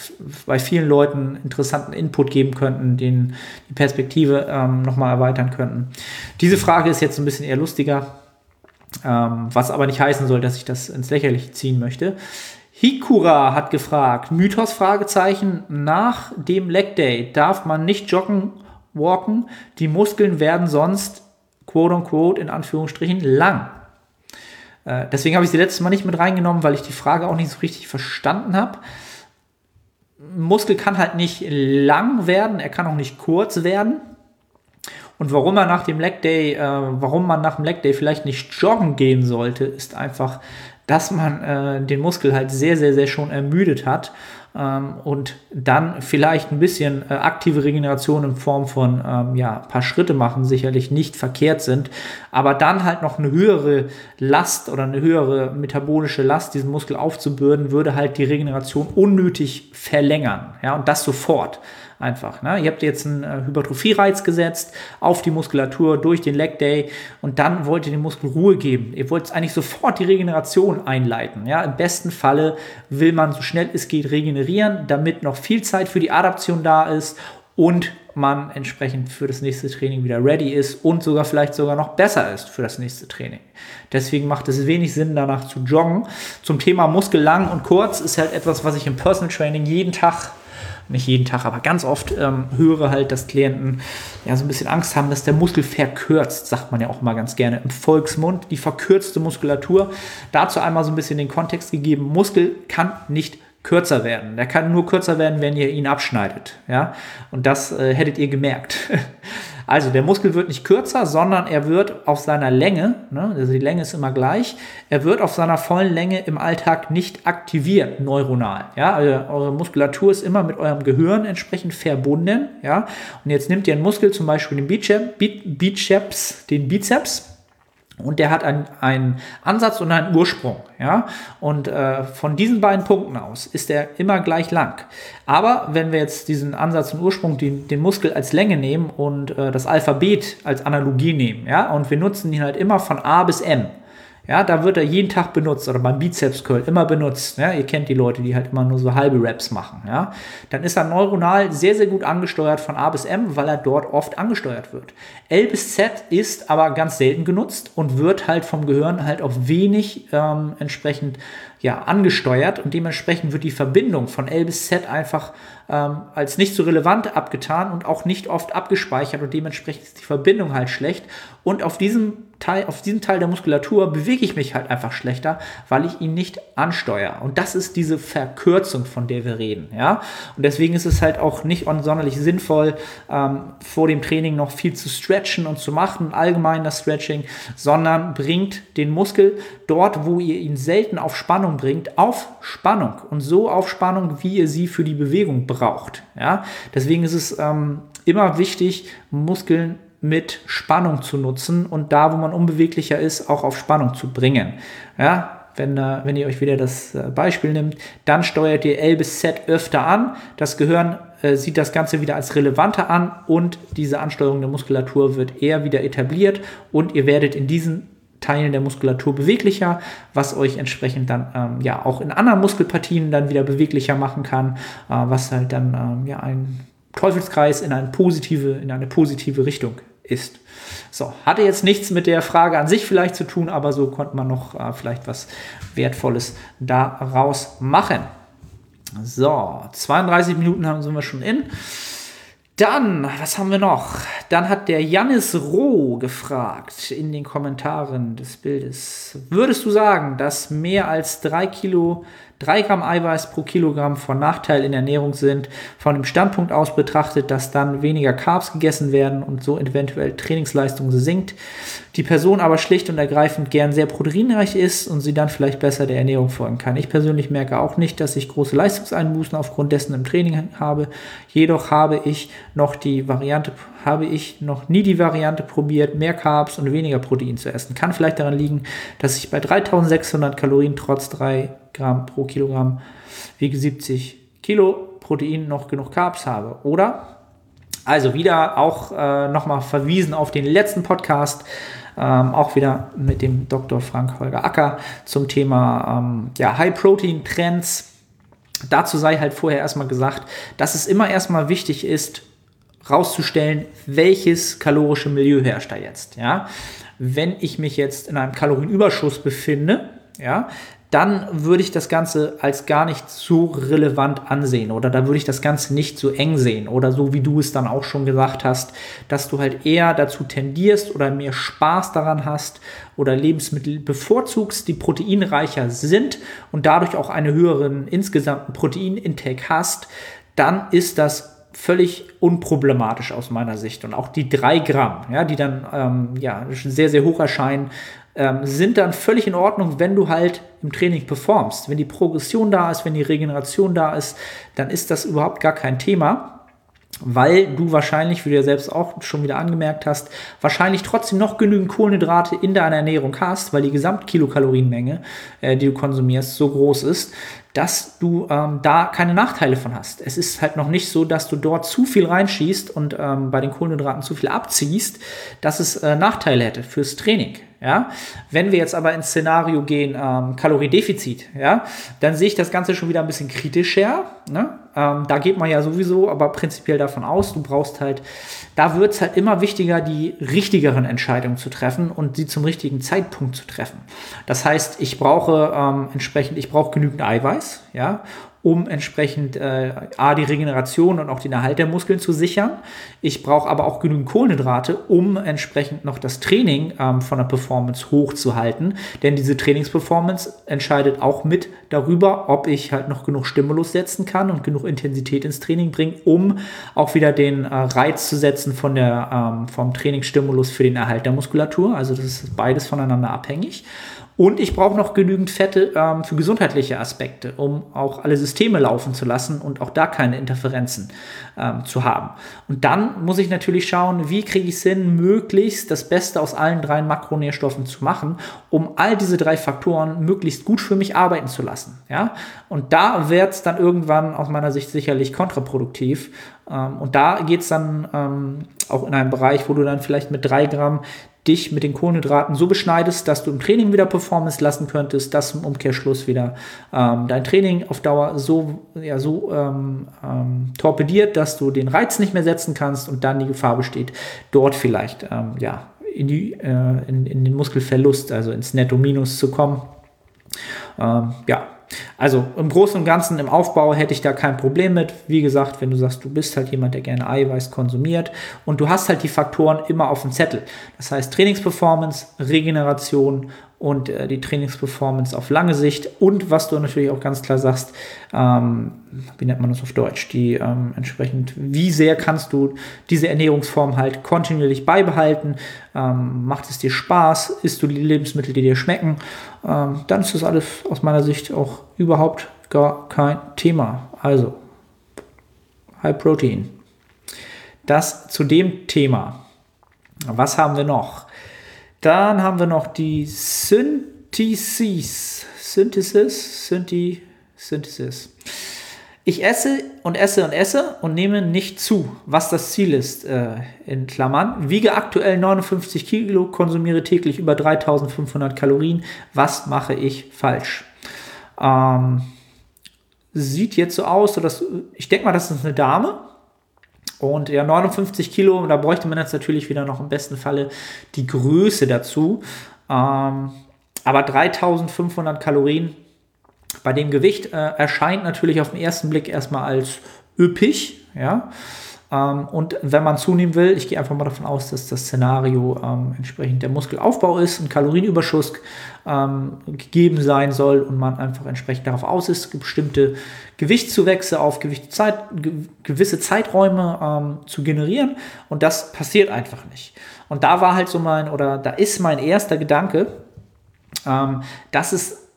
bei vielen Leuten interessanten Input geben könnten, den die Perspektive ähm, nochmal erweitern könnten. Diese Frage ist jetzt ein bisschen eher lustiger. Ähm, was aber nicht heißen soll, dass ich das ins Lächerliche ziehen möchte. Hikura hat gefragt, Mythos Fragezeichen, nach dem Leg Day darf man nicht joggen, walken, die Muskeln werden sonst, quote unquote, in Anführungsstrichen, lang. Äh, deswegen habe ich sie letztes Mal nicht mit reingenommen, weil ich die Frage auch nicht so richtig verstanden habe. Muskel kann halt nicht lang werden, er kann auch nicht kurz werden. Und warum man nach dem Leg Day, äh, warum man nach dem Leg Day vielleicht nicht joggen gehen sollte, ist einfach, dass man äh, den Muskel halt sehr, sehr, sehr schon ermüdet hat ähm, und dann vielleicht ein bisschen äh, aktive Regeneration in Form von ähm, ja, paar Schritte machen sicherlich nicht verkehrt sind, aber dann halt noch eine höhere Last oder eine höhere metabolische Last diesen Muskel aufzubürden, würde halt die Regeneration unnötig verlängern. Ja, und das sofort einfach. Ne? Ihr habt jetzt einen äh, Hypertrophie-Reiz gesetzt auf die Muskulatur durch den Leg Day und dann wollt ihr dem Muskel Ruhe geben. Ihr wollt eigentlich sofort die Regeneration einleiten. Ja? Im besten Falle will man so schnell es geht regenerieren, damit noch viel Zeit für die Adaption da ist und man entsprechend für das nächste Training wieder ready ist und sogar vielleicht sogar noch besser ist für das nächste Training. Deswegen macht es wenig Sinn, danach zu joggen. Zum Thema Muskel lang und kurz ist halt etwas, was ich im Personal Training jeden Tag nicht jeden Tag, aber ganz oft ähm, höre halt, dass Klienten ja so ein bisschen Angst haben, dass der Muskel verkürzt, sagt man ja auch immer ganz gerne im Volksmund, die verkürzte Muskulatur. Dazu einmal so ein bisschen den Kontext gegeben, Muskel kann nicht kürzer werden. Der kann nur kürzer werden, wenn ihr ihn abschneidet. Ja? Und das äh, hättet ihr gemerkt. <laughs> Also der Muskel wird nicht kürzer, sondern er wird auf seiner Länge, ne, also die Länge ist immer gleich, er wird auf seiner vollen Länge im Alltag nicht aktiviert neuronal. Ja, also eure Muskulatur ist immer mit eurem Gehirn entsprechend verbunden. Ja, und jetzt nimmt ihr einen Muskel, zum Beispiel den Bizeps, den Bizeps, und der hat einen, Ansatz und einen Ursprung. Ja? Und äh, von diesen beiden Punkten aus ist er immer gleich lang. Aber wenn wir jetzt diesen Ansatz und Ursprung, den, den Muskel als Länge nehmen und äh, das Alphabet als Analogie nehmen, ja, und wir nutzen ihn halt immer von A bis M, ja, da wird er jeden Tag benutzt oder beim Bizeps Curl immer benutzt. Ja, ihr kennt die Leute, die halt immer nur so halbe Raps machen. Ja, dann ist er neuronal sehr, sehr gut angesteuert von A bis M, weil er dort oft angesteuert wird. L bis Z ist aber ganz selten genutzt und wird halt vom Gehirn halt auf wenig ähm, entsprechend ja, angesteuert und dementsprechend wird die Verbindung von L bis Z einfach ähm, als nicht so relevant abgetan und auch nicht oft abgespeichert und dementsprechend ist die Verbindung halt schlecht und auf diesem Teil, auf diesem Teil der Muskulatur bewege ich mich halt einfach schlechter, weil ich ihn nicht ansteuere. Und das ist diese Verkürzung, von der wir reden. Ja? Und deswegen ist es halt auch nicht sonderlich sinnvoll, ähm, vor dem Training noch viel zu stretchen und zu machen, allgemein das Stretching, sondern bringt den Muskel dort, wo ihr ihn selten auf Spannung bringt, auf Spannung. Und so auf Spannung, wie ihr sie für die Bewegung braucht. Ja? Deswegen ist es ähm, immer wichtig, Muskeln mit Spannung zu nutzen und da, wo man unbeweglicher ist, auch auf Spannung zu bringen. Ja, wenn, äh, wenn ihr euch wieder das äh, Beispiel nimmt, dann steuert ihr L bis Z öfter an. Das Gehirn äh, sieht das Ganze wieder als relevanter an und diese Ansteuerung der Muskulatur wird eher wieder etabliert und ihr werdet in diesen Teilen der Muskulatur beweglicher, was euch entsprechend dann ähm, ja auch in anderen Muskelpartien dann wieder beweglicher machen kann, äh, was halt dann ähm, ja ein Teufelskreis in eine positive, in eine positive Richtung ist. So, hatte jetzt nichts mit der Frage an sich vielleicht zu tun, aber so konnte man noch äh, vielleicht was Wertvolles daraus machen. So, 32 Minuten haben sind wir schon in. Dann, was haben wir noch? Dann hat der Jannis Roh gefragt in den Kommentaren des Bildes. Würdest du sagen, dass mehr als drei Kilo 3 Gramm Eiweiß pro Kilogramm von Nachteil in der Ernährung sind, von dem Standpunkt aus betrachtet, dass dann weniger Carbs gegessen werden und so eventuell Trainingsleistung sinkt, die Person aber schlicht und ergreifend gern sehr proteinreich ist und sie dann vielleicht besser der Ernährung folgen kann. Ich persönlich merke auch nicht, dass ich große Leistungseinbußen aufgrund dessen im Training habe, jedoch habe ich noch die Variante habe ich noch nie die Variante probiert, mehr Carbs und weniger Protein zu essen. Kann vielleicht daran liegen, dass ich bei 3600 Kalorien trotz 3 Gramm pro Kilogramm wiege 70 Kilo Protein noch genug Carbs habe. Oder? Also wieder auch äh, nochmal verwiesen auf den letzten Podcast, ähm, auch wieder mit dem Dr. Frank Holger Acker zum Thema ähm, ja, High-Protein-Trends. Dazu sei halt vorher erstmal gesagt, dass es immer erstmal wichtig ist, rauszustellen, welches kalorische Milieu herrscht da jetzt. Ja? Wenn ich mich jetzt in einem Kalorienüberschuss befinde, ja, dann würde ich das Ganze als gar nicht so relevant ansehen oder da würde ich das Ganze nicht so eng sehen oder so wie du es dann auch schon gesagt hast, dass du halt eher dazu tendierst oder mehr Spaß daran hast oder Lebensmittel bevorzugst, die proteinreicher sind und dadurch auch einen höheren insgesamten Proteinintake hast, dann ist das völlig unproblematisch aus meiner Sicht. Und auch die drei Gramm, ja, die dann ähm, ja, sehr, sehr hoch erscheinen, ähm, sind dann völlig in Ordnung, wenn du halt im Training performst. Wenn die Progression da ist, wenn die Regeneration da ist, dann ist das überhaupt gar kein Thema weil du wahrscheinlich, wie du ja selbst auch schon wieder angemerkt hast, wahrscheinlich trotzdem noch genügend Kohlenhydrate in deiner Ernährung hast, weil die Gesamtkilokalorienmenge, äh, die du konsumierst, so groß ist, dass du ähm, da keine Nachteile von hast. Es ist halt noch nicht so, dass du dort zu viel reinschießt und ähm, bei den Kohlenhydraten zu viel abziehst, dass es äh, Nachteile hätte fürs Training. Ja? Wenn wir jetzt aber ins Szenario gehen, ähm, Kaloriedefizit, ja, dann sehe ich das Ganze schon wieder ein bisschen kritischer. Ne? Ähm, da geht man ja sowieso, aber prinzipiell davon aus, du brauchst halt, da wird es halt immer wichtiger, die richtigeren Entscheidungen zu treffen und sie zum richtigen Zeitpunkt zu treffen. Das heißt, ich brauche ähm, entsprechend, ich brauche genügend Eiweiß, ja, um entsprechend äh, A, die Regeneration und auch den Erhalt der Muskeln zu sichern. Ich brauche aber auch genügend Kohlenhydrate, um entsprechend noch das Training ähm, von der Performance hochzuhalten. Denn diese Trainingsperformance entscheidet auch mit darüber, ob ich halt noch genug Stimulus setzen kann und genug Intensität ins Training bringen, um auch wieder den äh, Reiz zu setzen von der, ähm, vom Trainingsstimulus für den Erhalt der Muskulatur. Also das ist beides voneinander abhängig. Und ich brauche noch genügend Fette ähm, für gesundheitliche Aspekte, um auch alle Systeme laufen zu lassen und auch da keine Interferenzen ähm, zu haben. Und dann muss ich natürlich schauen, wie kriege ich es hin, möglichst das Beste aus allen drei Makronährstoffen zu machen, um all diese drei Faktoren möglichst gut für mich arbeiten zu lassen. Ja? Und da wird es dann irgendwann aus meiner Sicht sicherlich kontraproduktiv. Ähm, und da geht es dann ähm, auch in einen Bereich, wo du dann vielleicht mit drei Gramm dich mit den Kohlenhydraten so beschneidest, dass du im Training wieder Performance lassen könntest, dass im Umkehrschluss wieder ähm, dein Training auf Dauer so, ja, so ähm, ähm, torpediert, dass du den Reiz nicht mehr setzen kannst und dann die Gefahr besteht, dort vielleicht ähm, ja, in, die, äh, in, in, den Muskelverlust, also ins Netto-Minus zu kommen. Ähm, ja, also im Großen und Ganzen im Aufbau hätte ich da kein Problem mit. Wie gesagt, wenn du sagst, du bist halt jemand, der gerne Eiweiß konsumiert und du hast halt die Faktoren immer auf dem Zettel. Das heißt Trainingsperformance, Regeneration und äh, die Trainingsperformance auf lange Sicht und was du natürlich auch ganz klar sagst, ähm, wie nennt man das auf Deutsch, die ähm, entsprechend, wie sehr kannst du diese Ernährungsform halt kontinuierlich beibehalten, ähm, macht es dir Spaß, isst du die Lebensmittel, die dir schmecken, ähm, dann ist das alles aus meiner Sicht auch überhaupt gar kein Thema. Also, High Protein. Das zu dem Thema. Was haben wir noch? Dann haben wir noch die Synthesis. Synthesis? Synthi Synthesis. Ich esse und esse und esse und nehme nicht zu, was das Ziel ist, äh, in Klammern. Wiege aktuell 59 Kilo, konsumiere täglich über 3500 Kalorien. Was mache ich falsch? Ähm, sieht jetzt so aus, dass, ich denke mal, das ist eine Dame. Und ja, 59 Kilo, da bräuchte man jetzt natürlich wieder noch im besten Falle die Größe dazu. Ähm, aber 3500 Kalorien bei dem Gewicht äh, erscheint natürlich auf den ersten Blick erstmal als üppig, ja. Ähm, und wenn man zunehmen will, ich gehe einfach mal davon aus, dass das Szenario ähm, entsprechend der Muskelaufbau ist, ein Kalorienüberschuss ähm, gegeben sein soll und man einfach entsprechend darauf aus ist, bestimmte Gewichtszuwächse auf Gewichtszeit, ge gewisse Zeiträume ähm, zu generieren. Und das passiert einfach nicht. Und da war halt so mein, oder da ist mein erster Gedanke, ähm, dass es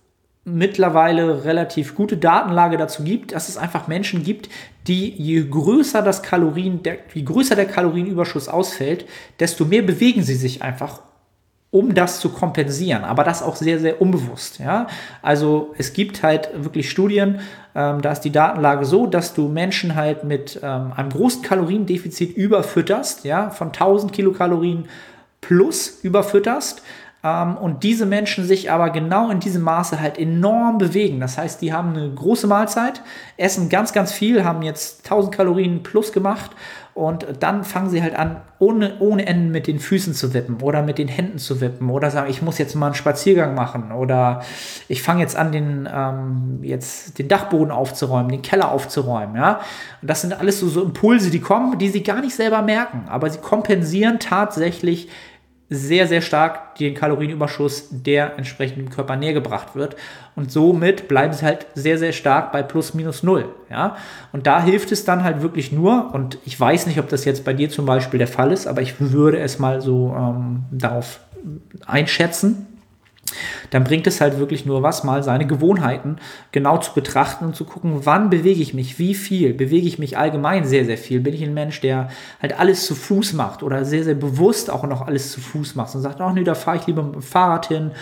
mittlerweile relativ gute Datenlage dazu gibt, dass es einfach Menschen gibt, die je größer das Kalorien, der, je größer der Kalorienüberschuss ausfällt, desto mehr bewegen sie sich einfach, um das zu kompensieren. Aber das auch sehr, sehr unbewusst. Ja? Also es gibt halt wirklich Studien, ähm, da ist die Datenlage so, dass du Menschen halt mit ähm, einem großen Kaloriendefizit überfütterst, ja, von 1000 Kilokalorien plus überfütterst ähm, und diese Menschen sich aber genau in diesem Maße halt enorm bewegen. Das heißt, die haben eine große Mahlzeit, essen ganz, ganz viel, haben jetzt 1000 Kalorien plus gemacht und dann fangen sie halt an, ohne, ohne Enden mit den Füßen zu wippen oder mit den Händen zu wippen oder sagen, ich muss jetzt mal einen Spaziergang machen oder ich fange jetzt an, den, ähm, jetzt den Dachboden aufzuräumen, den Keller aufzuräumen. Ja? Und das sind alles so, so Impulse, die kommen, die sie gar nicht selber merken, aber sie kompensieren tatsächlich sehr, sehr stark den Kalorienüberschuss, der entsprechend dem Körper näher gebracht wird. Und somit bleiben sie halt sehr, sehr stark bei plus minus null. Ja? Und da hilft es dann halt wirklich nur, und ich weiß nicht, ob das jetzt bei dir zum Beispiel der Fall ist, aber ich würde es mal so ähm, darauf einschätzen, dann bringt es halt wirklich nur was, mal seine Gewohnheiten genau zu betrachten und zu gucken, wann bewege ich mich, wie viel, bewege ich mich allgemein sehr, sehr viel. Bin ich ein Mensch, der halt alles zu Fuß macht oder sehr, sehr bewusst auch noch alles zu Fuß macht und sagt, ach nee, da fahre ich lieber mit dem Fahrrad hin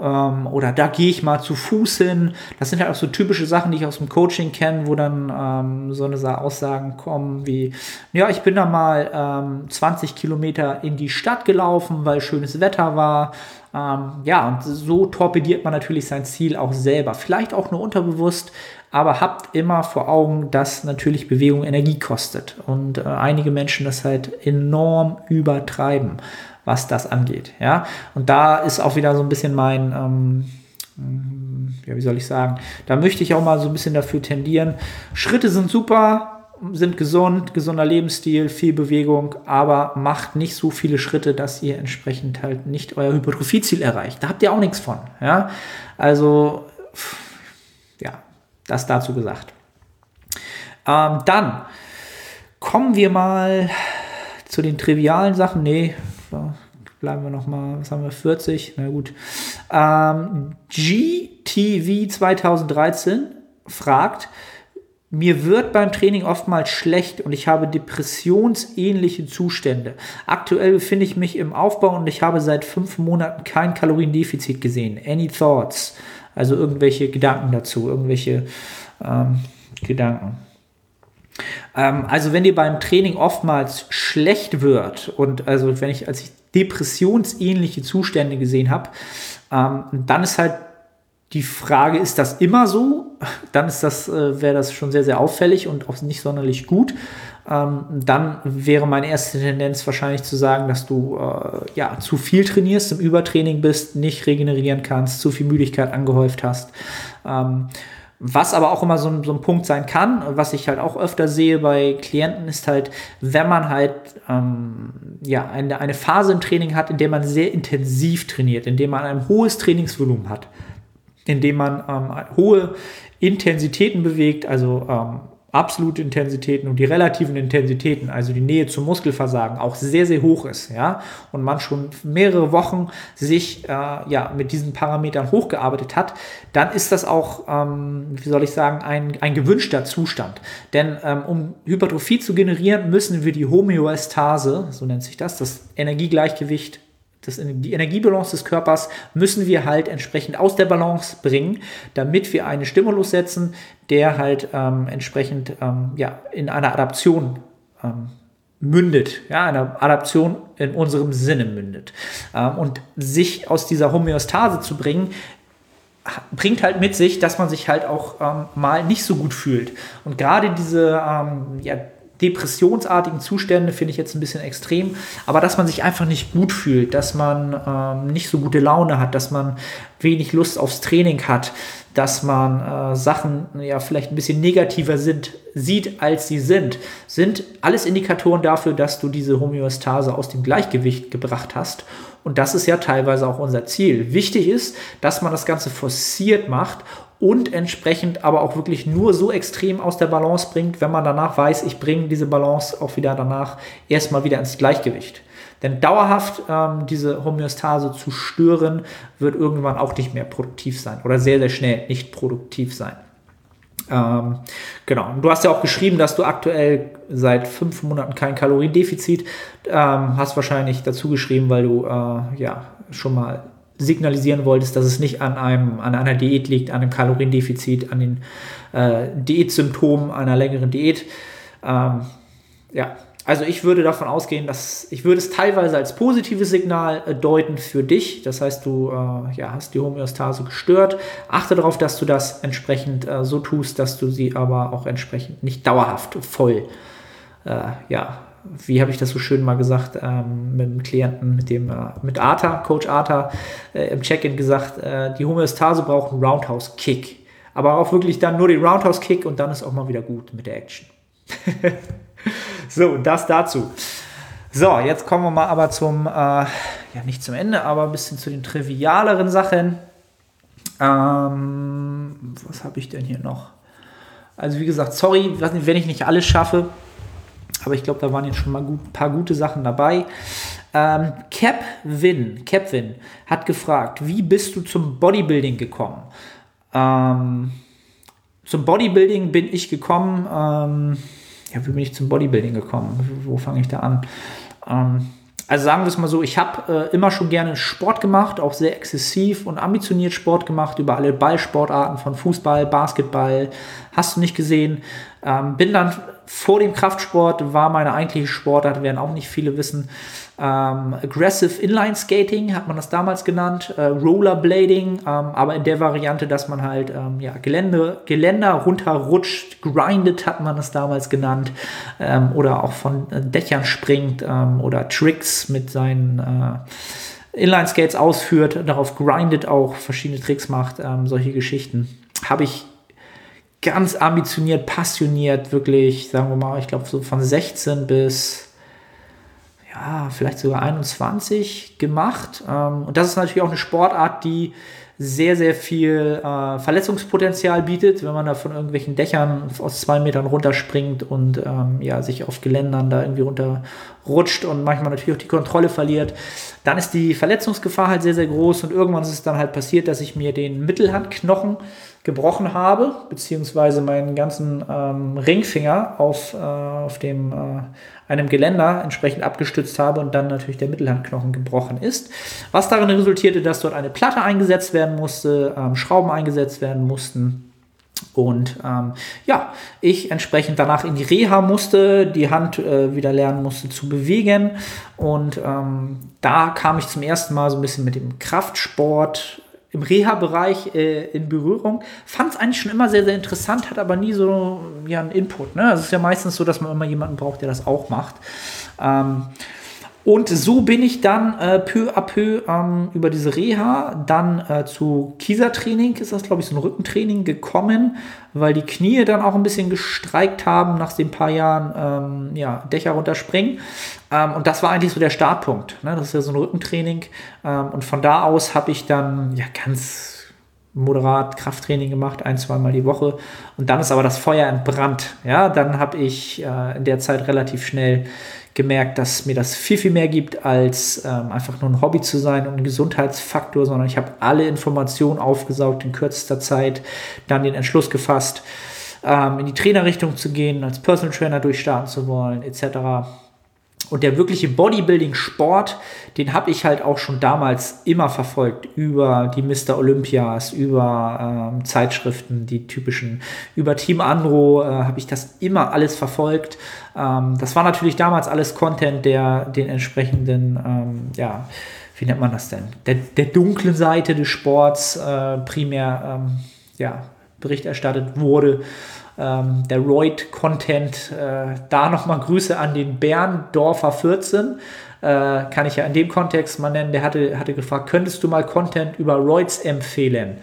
ähm, oder da gehe ich mal zu Fuß hin. Das sind halt auch so typische Sachen, die ich aus dem Coaching kenne, wo dann ähm, so eine Aussagen kommen wie, ja, ich bin da mal ähm, 20 Kilometer in die Stadt gelaufen, weil schönes Wetter war. Ähm, ja, und so torpediert man natürlich sein Ziel auch selber. Vielleicht auch nur unterbewusst, aber habt immer vor Augen, dass natürlich Bewegung Energie kostet und äh, einige Menschen das halt enorm übertreiben was das angeht. Ja? Und da ist auch wieder so ein bisschen mein, ähm, ja, wie soll ich sagen, da möchte ich auch mal so ein bisschen dafür tendieren. Schritte sind super, sind gesund, gesunder Lebensstil, viel Bewegung, aber macht nicht so viele Schritte, dass ihr entsprechend halt nicht euer Hypertrophieziel erreicht. Da habt ihr auch nichts von. Ja? Also, ja, das dazu gesagt. Ähm, dann kommen wir mal zu den trivialen Sachen. Nee, bleiben wir nochmal, was haben wir, 40? Na gut. Ähm, GTV 2013 fragt, mir wird beim Training oftmals schlecht und ich habe depressionsähnliche Zustände. Aktuell befinde ich mich im Aufbau und ich habe seit fünf Monaten kein Kaloriendefizit gesehen. Any thoughts? Also irgendwelche Gedanken dazu, irgendwelche ähm, Gedanken. Ähm, also wenn dir beim Training oftmals schlecht wird und also wenn ich, als ich depressionsähnliche Zustände gesehen habe, ähm, dann ist halt die Frage, ist das immer so? <laughs> Dann ist das, äh, wäre das schon sehr, sehr auffällig und auch nicht sonderlich gut. Ähm, dann wäre meine erste Tendenz wahrscheinlich zu sagen, dass du äh, ja zu viel trainierst, im Übertraining bist, nicht regenerieren kannst, zu viel Müdigkeit angehäuft hast. Was aber auch immer so ein, so ein Punkt sein kann, was ich halt auch öfter sehe bei Klienten, ist halt, wenn man halt ähm, ja, eine, eine Phase im Training hat, in der man sehr intensiv trainiert, in der man ein hohes Trainingsvolumen hat, in dem man ähm, hohe Intensitäten bewegt, also ähm, absolute Intensitäten und die relativen Intensitäten, also die Nähe zum Muskelversagen, auch sehr, sehr hoch ist, ja, und man schon mehrere Wochen sich äh, ja mit diesen Parametern hochgearbeitet hat, dann ist das auch, ähm, wie soll ich sagen, ein, ein gewünschter Zustand. Denn ähm, um Hypertrophie zu generieren, müssen wir die Homöostase, so nennt sich das, das Energiegleichgewicht das, die Energiebalance des Körpers müssen wir halt entsprechend aus der Balance bringen, damit wir einen Stimulus setzen, der halt ähm, entsprechend ähm, ja, in einer Adaption ähm, mündet, ja, eine Adaption in unserem Sinne mündet. Ähm, und sich aus dieser Homöostase zu bringen, bringt halt mit sich, dass man sich halt auch ähm, mal nicht so gut fühlt. Und gerade diese ähm, ja, depressionsartigen Zustände finde ich jetzt ein bisschen extrem, aber dass man sich einfach nicht gut fühlt, dass man ähm, nicht so gute Laune hat, dass man wenig Lust aufs Training hat, dass man äh, Sachen ja vielleicht ein bisschen negativer sind, sieht, als sie sind, sind alles Indikatoren dafür, dass du diese Homöostase aus dem Gleichgewicht gebracht hast. Und das ist ja teilweise auch unser Ziel. Wichtig ist, dass man das Ganze forciert macht und entsprechend aber auch wirklich nur so extrem aus der Balance bringt, wenn man danach weiß, ich bringe diese Balance auch wieder danach erstmal wieder ins Gleichgewicht. Denn dauerhaft ähm, diese Homöostase zu stören, wird irgendwann auch nicht mehr produktiv sein oder sehr, sehr schnell nicht produktiv sein. Ähm, genau. Und du hast ja auch geschrieben, dass du aktuell seit fünf Monaten kein Kaloriendefizit ähm, hast. Wahrscheinlich dazu geschrieben, weil du äh, ja schon mal signalisieren wolltest, dass es nicht an, einem, an einer Diät liegt, an einem Kaloriendefizit, an den äh, Diätsymptomen einer längeren Diät. Ähm, ja, also ich würde davon ausgehen, dass ich würde es teilweise als positives Signal äh, deuten für dich. Das heißt, du äh, ja, hast die Homöostase gestört. Achte darauf, dass du das entsprechend äh, so tust, dass du sie aber auch entsprechend nicht dauerhaft voll äh, ja, wie habe ich das so schön mal gesagt, ähm, mit dem Klienten, mit dem, äh, mit Arta, Coach Arta, äh, im Check-in gesagt, äh, die Homöostase braucht einen Roundhouse-Kick. Aber auch wirklich dann nur den Roundhouse-Kick und dann ist auch mal wieder gut mit der Action. <laughs> so, das dazu. So, jetzt kommen wir mal aber zum, äh, ja nicht zum Ende, aber ein bisschen zu den trivialeren Sachen. Ähm, was habe ich denn hier noch? Also wie gesagt, sorry, wenn ich nicht alles schaffe. Aber ich glaube, da waren jetzt schon mal ein paar gute Sachen dabei. Ähm, Capwin, Capwin hat gefragt, wie bist du zum Bodybuilding gekommen? Ähm, zum Bodybuilding bin ich gekommen. Ähm, ja, wie bin ich zum Bodybuilding gekommen? Wo fange ich da an? Ähm, also sagen wir es mal so, ich habe äh, immer schon gerne Sport gemacht, auch sehr exzessiv und ambitioniert Sport gemacht, über alle Ballsportarten von Fußball, Basketball, hast du nicht gesehen. Ähm, bin dann vor dem Kraftsport war meine eigentliche Sportart, werden auch nicht viele wissen. Ähm, Aggressive Inline Skating hat man das damals genannt, äh, Rollerblading, ähm, aber in der Variante, dass man halt ähm, ja, Gelände, Geländer runterrutscht, grindet hat man das damals genannt, ähm, oder auch von äh, Dächern springt ähm, oder Tricks mit seinen äh, Inline Skates ausführt, darauf grindet auch, verschiedene Tricks macht, ähm, solche Geschichten. Habe ich ganz ambitioniert, passioniert, wirklich, sagen wir mal, ich glaube so von 16 bis ja, vielleicht sogar 21 gemacht. Ähm, und das ist natürlich auch eine Sportart, die sehr, sehr viel äh, Verletzungspotenzial bietet, wenn man da von irgendwelchen Dächern aus zwei Metern runterspringt und ähm, ja, sich auf Geländern da irgendwie runterrutscht und manchmal natürlich auch die Kontrolle verliert. Dann ist die Verletzungsgefahr halt sehr, sehr groß und irgendwann ist es dann halt passiert, dass ich mir den Mittelhandknochen gebrochen habe, beziehungsweise meinen ganzen ähm, Ringfinger auf, äh, auf dem, äh, einem Geländer entsprechend abgestützt habe und dann natürlich der Mittelhandknochen gebrochen ist. Was darin resultierte, dass dort eine Platte eingesetzt werden musste, ähm, Schrauben eingesetzt werden mussten. Und ähm, ja, ich entsprechend danach in die Reha musste, die Hand äh, wieder lernen musste zu bewegen. Und ähm, da kam ich zum ersten Mal so ein bisschen mit dem Kraftsport im Reha-Bereich äh, in Berührung. Fand es eigentlich schon immer sehr, sehr interessant, hat aber nie so ja, einen Input. Ne? Also es ist ja meistens so, dass man immer jemanden braucht, der das auch macht. Ähm, und so bin ich dann äh, peu à peu ähm, über diese Reha dann äh, zu Kiesertraining, ist das glaube ich so ein Rückentraining gekommen, weil die Knie dann auch ein bisschen gestreikt haben nach den paar Jahren ähm, ja, Dächer runterspringen. Ähm, und das war eigentlich so der Startpunkt. Ne? Das ist ja so ein Rückentraining. Ähm, und von da aus habe ich dann ja ganz moderat Krafttraining gemacht, ein, zweimal die Woche. Und dann ist aber das Feuer entbrannt. Ja, dann habe ich äh, in der Zeit relativ schnell gemerkt, dass mir das viel, viel mehr gibt, als ähm, einfach nur ein Hobby zu sein und ein Gesundheitsfaktor, sondern ich habe alle Informationen aufgesaugt in kürzester Zeit, dann den Entschluss gefasst, ähm, in die Trainerrichtung zu gehen, als Personal Trainer durchstarten zu wollen, etc. und der wirkliche Bodybuilding-Sport, den habe ich halt auch schon damals immer verfolgt. Über die Mr. Olympias, über ähm, Zeitschriften, die typischen, über Team Andro äh, habe ich das immer alles verfolgt. Ähm, das war natürlich damals alles Content, der den entsprechenden, ähm, ja, wie nennt man das denn? Der, der dunklen Seite des Sports äh, primär, ähm, ja, Bericht erstattet wurde ähm, der Royd-Content. Äh, da nochmal Grüße an den Berndorfer 14. Äh, kann ich ja in dem Kontext mal nennen. Der hatte, hatte gefragt, könntest du mal Content über Royds empfehlen?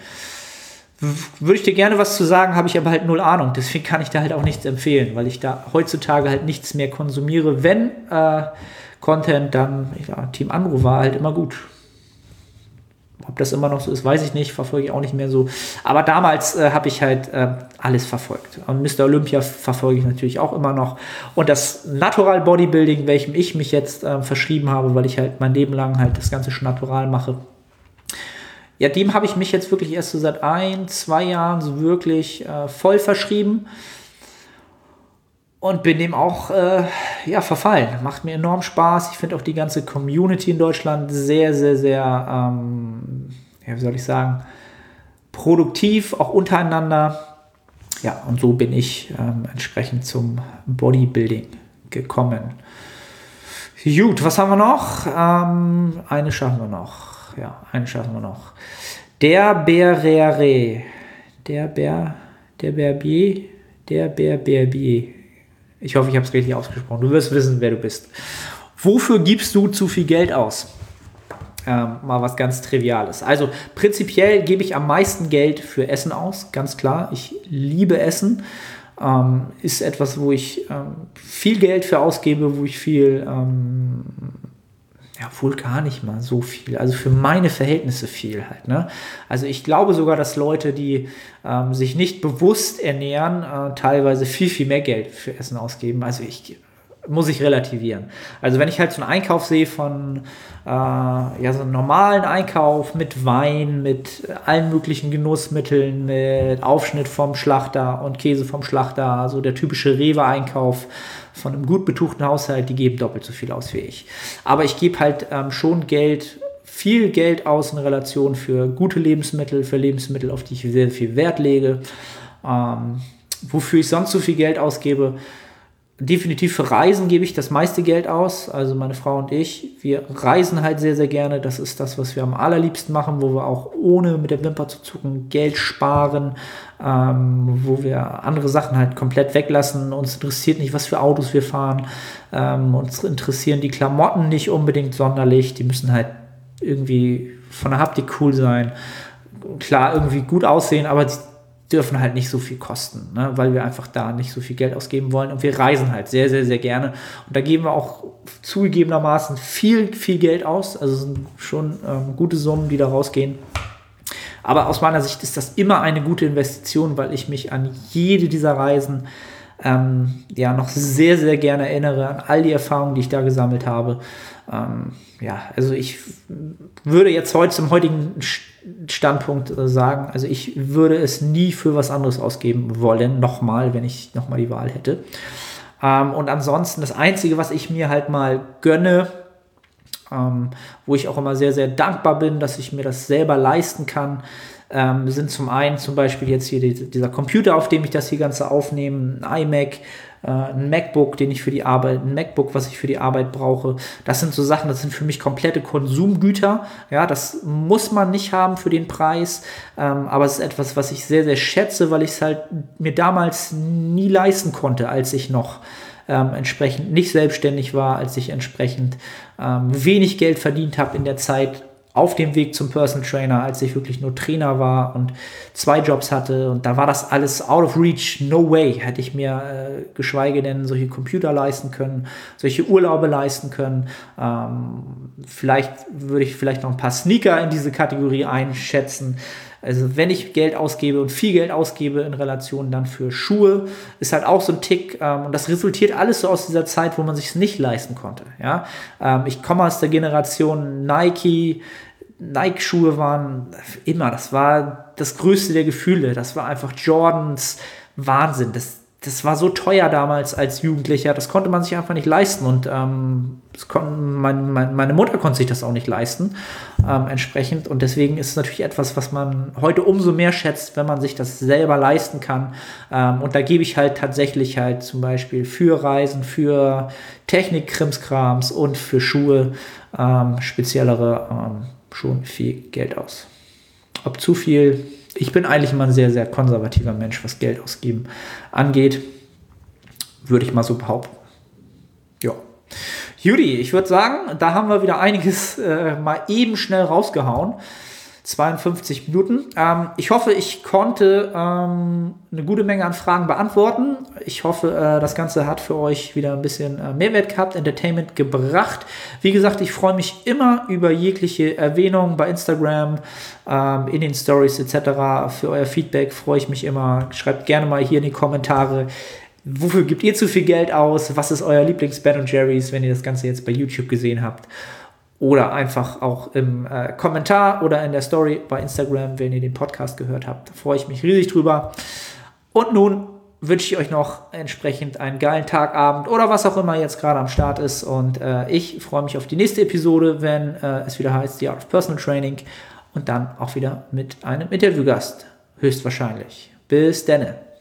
Würde ich dir gerne was zu sagen, habe ich aber halt null Ahnung. Deswegen kann ich da halt auch nichts empfehlen, weil ich da heutzutage halt nichts mehr konsumiere. Wenn äh, Content, dann ja, Team Anruf war halt immer gut. Ob das immer noch so ist, weiß ich nicht, verfolge ich auch nicht mehr so. Aber damals äh, habe ich halt äh, alles verfolgt. Und Mr. Olympia verfolge ich natürlich auch immer noch. Und das Natural Bodybuilding, welchem ich mich jetzt äh, verschrieben habe, weil ich halt mein Leben lang halt das Ganze schon natural mache. Ja, dem habe ich mich jetzt wirklich erst so seit ein, zwei Jahren so wirklich äh, voll verschrieben und bin dem auch äh, ja, verfallen. Macht mir enorm Spaß. Ich finde auch die ganze Community in Deutschland sehr, sehr, sehr, ähm, ja, wie soll ich sagen, produktiv, auch untereinander. Ja, und so bin ich ähm, entsprechend zum Bodybuilding gekommen. Gut, was haben wir noch? Ähm, eine schaffen wir noch. Ja, eine schaffen wir noch. Der Bärere. Der Bär, der Bärbier, der Bär, Bärbier. Ich hoffe, ich habe es richtig ausgesprochen. Du wirst wissen, wer du bist. Wofür gibst du zu viel Geld aus? Ähm, mal was ganz Triviales. Also prinzipiell gebe ich am meisten Geld für Essen aus, ganz klar. Ich liebe Essen. Ähm, ist etwas, wo ich ähm, viel Geld für ausgebe, wo ich viel ähm, ja, wohl gar nicht mal so viel. Also für meine Verhältnisse viel halt. Ne? Also ich glaube sogar, dass Leute, die ähm, sich nicht bewusst ernähren, äh, teilweise viel, viel mehr Geld für Essen ausgeben. Also ich muss ich relativieren. Also wenn ich halt so einen Einkauf sehe von äh, ja so einen normalen Einkauf mit Wein, mit allen möglichen Genussmitteln, mit Aufschnitt vom Schlachter und Käse vom Schlachter, also der typische Rewe-Einkauf von einem gut betuchten Haushalt, die geben doppelt so viel aus wie ich. Aber ich gebe halt ähm, schon Geld, viel Geld aus in Relation für gute Lebensmittel, für Lebensmittel, auf die ich sehr viel Wert lege. Ähm, wofür ich sonst so viel Geld ausgebe, definitiv für Reisen gebe ich das meiste Geld aus. Also meine Frau und ich, wir reisen halt sehr, sehr gerne. Das ist das, was wir am allerliebsten machen, wo wir auch ohne mit der Wimper zu zucken Geld sparen, ähm, wo wir andere Sachen halt komplett weglassen. Uns interessiert nicht, was für Autos wir fahren. Ähm, uns interessieren die Klamotten nicht unbedingt sonderlich. Die müssen halt irgendwie von der Haptik cool sein. Klar, irgendwie gut aussehen, aber dürfen halt nicht so viel kosten, ne? weil wir einfach da nicht so viel Geld ausgeben wollen. Und wir reisen halt sehr, sehr, sehr gerne. Und da geben wir auch zugegebenermaßen viel, viel Geld aus. Also sind schon ähm, gute Summen, die da rausgehen. Aber aus meiner Sicht ist das immer eine gute Investition, weil ich mich an jede dieser Reisen ähm, ja noch sehr, sehr gerne erinnere, an all die Erfahrungen, die ich da gesammelt habe. Ähm, ja, also ich würde jetzt heute zum heutigen Standpunkt sagen, also ich würde es nie für was anderes ausgeben wollen, nochmal, wenn ich nochmal die Wahl hätte. Ähm, und ansonsten, das Einzige, was ich mir halt mal gönne, ähm, wo ich auch immer sehr, sehr dankbar bin, dass ich mir das selber leisten kann, ähm, sind zum einen zum Beispiel jetzt hier die, dieser Computer, auf dem ich das hier Ganze aufnehme, ein iMac, äh, ein MacBook, den ich für die Arbeit, ein MacBook, was ich für die Arbeit brauche. Das sind so Sachen, das sind für mich komplette Konsumgüter. Ja, das muss man nicht haben für den Preis, ähm, aber es ist etwas, was ich sehr, sehr schätze, weil ich es halt mir damals nie leisten konnte, als ich noch ähm, entsprechend nicht selbstständig war, als ich entsprechend ähm, wenig Geld verdient habe in der Zeit auf dem Weg zum Personal Trainer, als ich wirklich nur Trainer war und zwei Jobs hatte. Und da war das alles out of reach, no way. Hätte ich mir äh, geschweige denn solche Computer leisten können, solche Urlaube leisten können. Ähm, vielleicht würde ich vielleicht noch ein paar Sneaker in diese Kategorie einschätzen. Also wenn ich Geld ausgebe und viel Geld ausgebe in Relation dann für Schuhe, ist halt auch so ein Tick. Ähm, und das resultiert alles so aus dieser Zeit, wo man sich es nicht leisten konnte. Ja? Ähm, ich komme aus der Generation Nike, Nike-Schuhe waren immer, das war das größte der Gefühle. Das war einfach Jordans Wahnsinn. Das, das war so teuer damals als Jugendlicher, das konnte man sich einfach nicht leisten und ähm, mein, mein, meine Mutter konnte sich das auch nicht leisten ähm, entsprechend und deswegen ist es natürlich etwas, was man heute umso mehr schätzt, wenn man sich das selber leisten kann ähm, und da gebe ich halt tatsächlich halt zum Beispiel für Reisen, für Technik, Krimskrams und für Schuhe ähm, speziellere ähm, schon viel Geld aus. Ob zu viel, ich bin eigentlich immer ein sehr, sehr konservativer Mensch, was Geld ausgeben angeht. Würde ich mal so behaupten. Ja. Judy, ich würde sagen, da haben wir wieder einiges äh, mal eben schnell rausgehauen. 52 Minuten. Ähm, ich hoffe, ich konnte ähm, eine gute Menge an Fragen beantworten. Ich hoffe, äh, das Ganze hat für euch wieder ein bisschen äh, Mehrwert gehabt, Entertainment gebracht. Wie gesagt, ich freue mich immer über jegliche Erwähnungen bei Instagram, ähm, in den Stories etc. Für euer Feedback freue ich mich immer. Schreibt gerne mal hier in die Kommentare. Wofür gebt ihr zu viel Geld aus? Was ist euer Lieblings-Ben Jerry's, wenn ihr das Ganze jetzt bei YouTube gesehen habt? Oder einfach auch im äh, Kommentar oder in der Story bei Instagram, wenn ihr den Podcast gehört habt. Da freue ich mich riesig drüber. Und nun wünsche ich euch noch entsprechend einen geilen Tag, Abend oder was auch immer jetzt gerade am Start ist. Und äh, ich freue mich auf die nächste Episode, wenn äh, es wieder heißt The Art of Personal Training und dann auch wieder mit einem Interviewgast, höchstwahrscheinlich. Bis denne.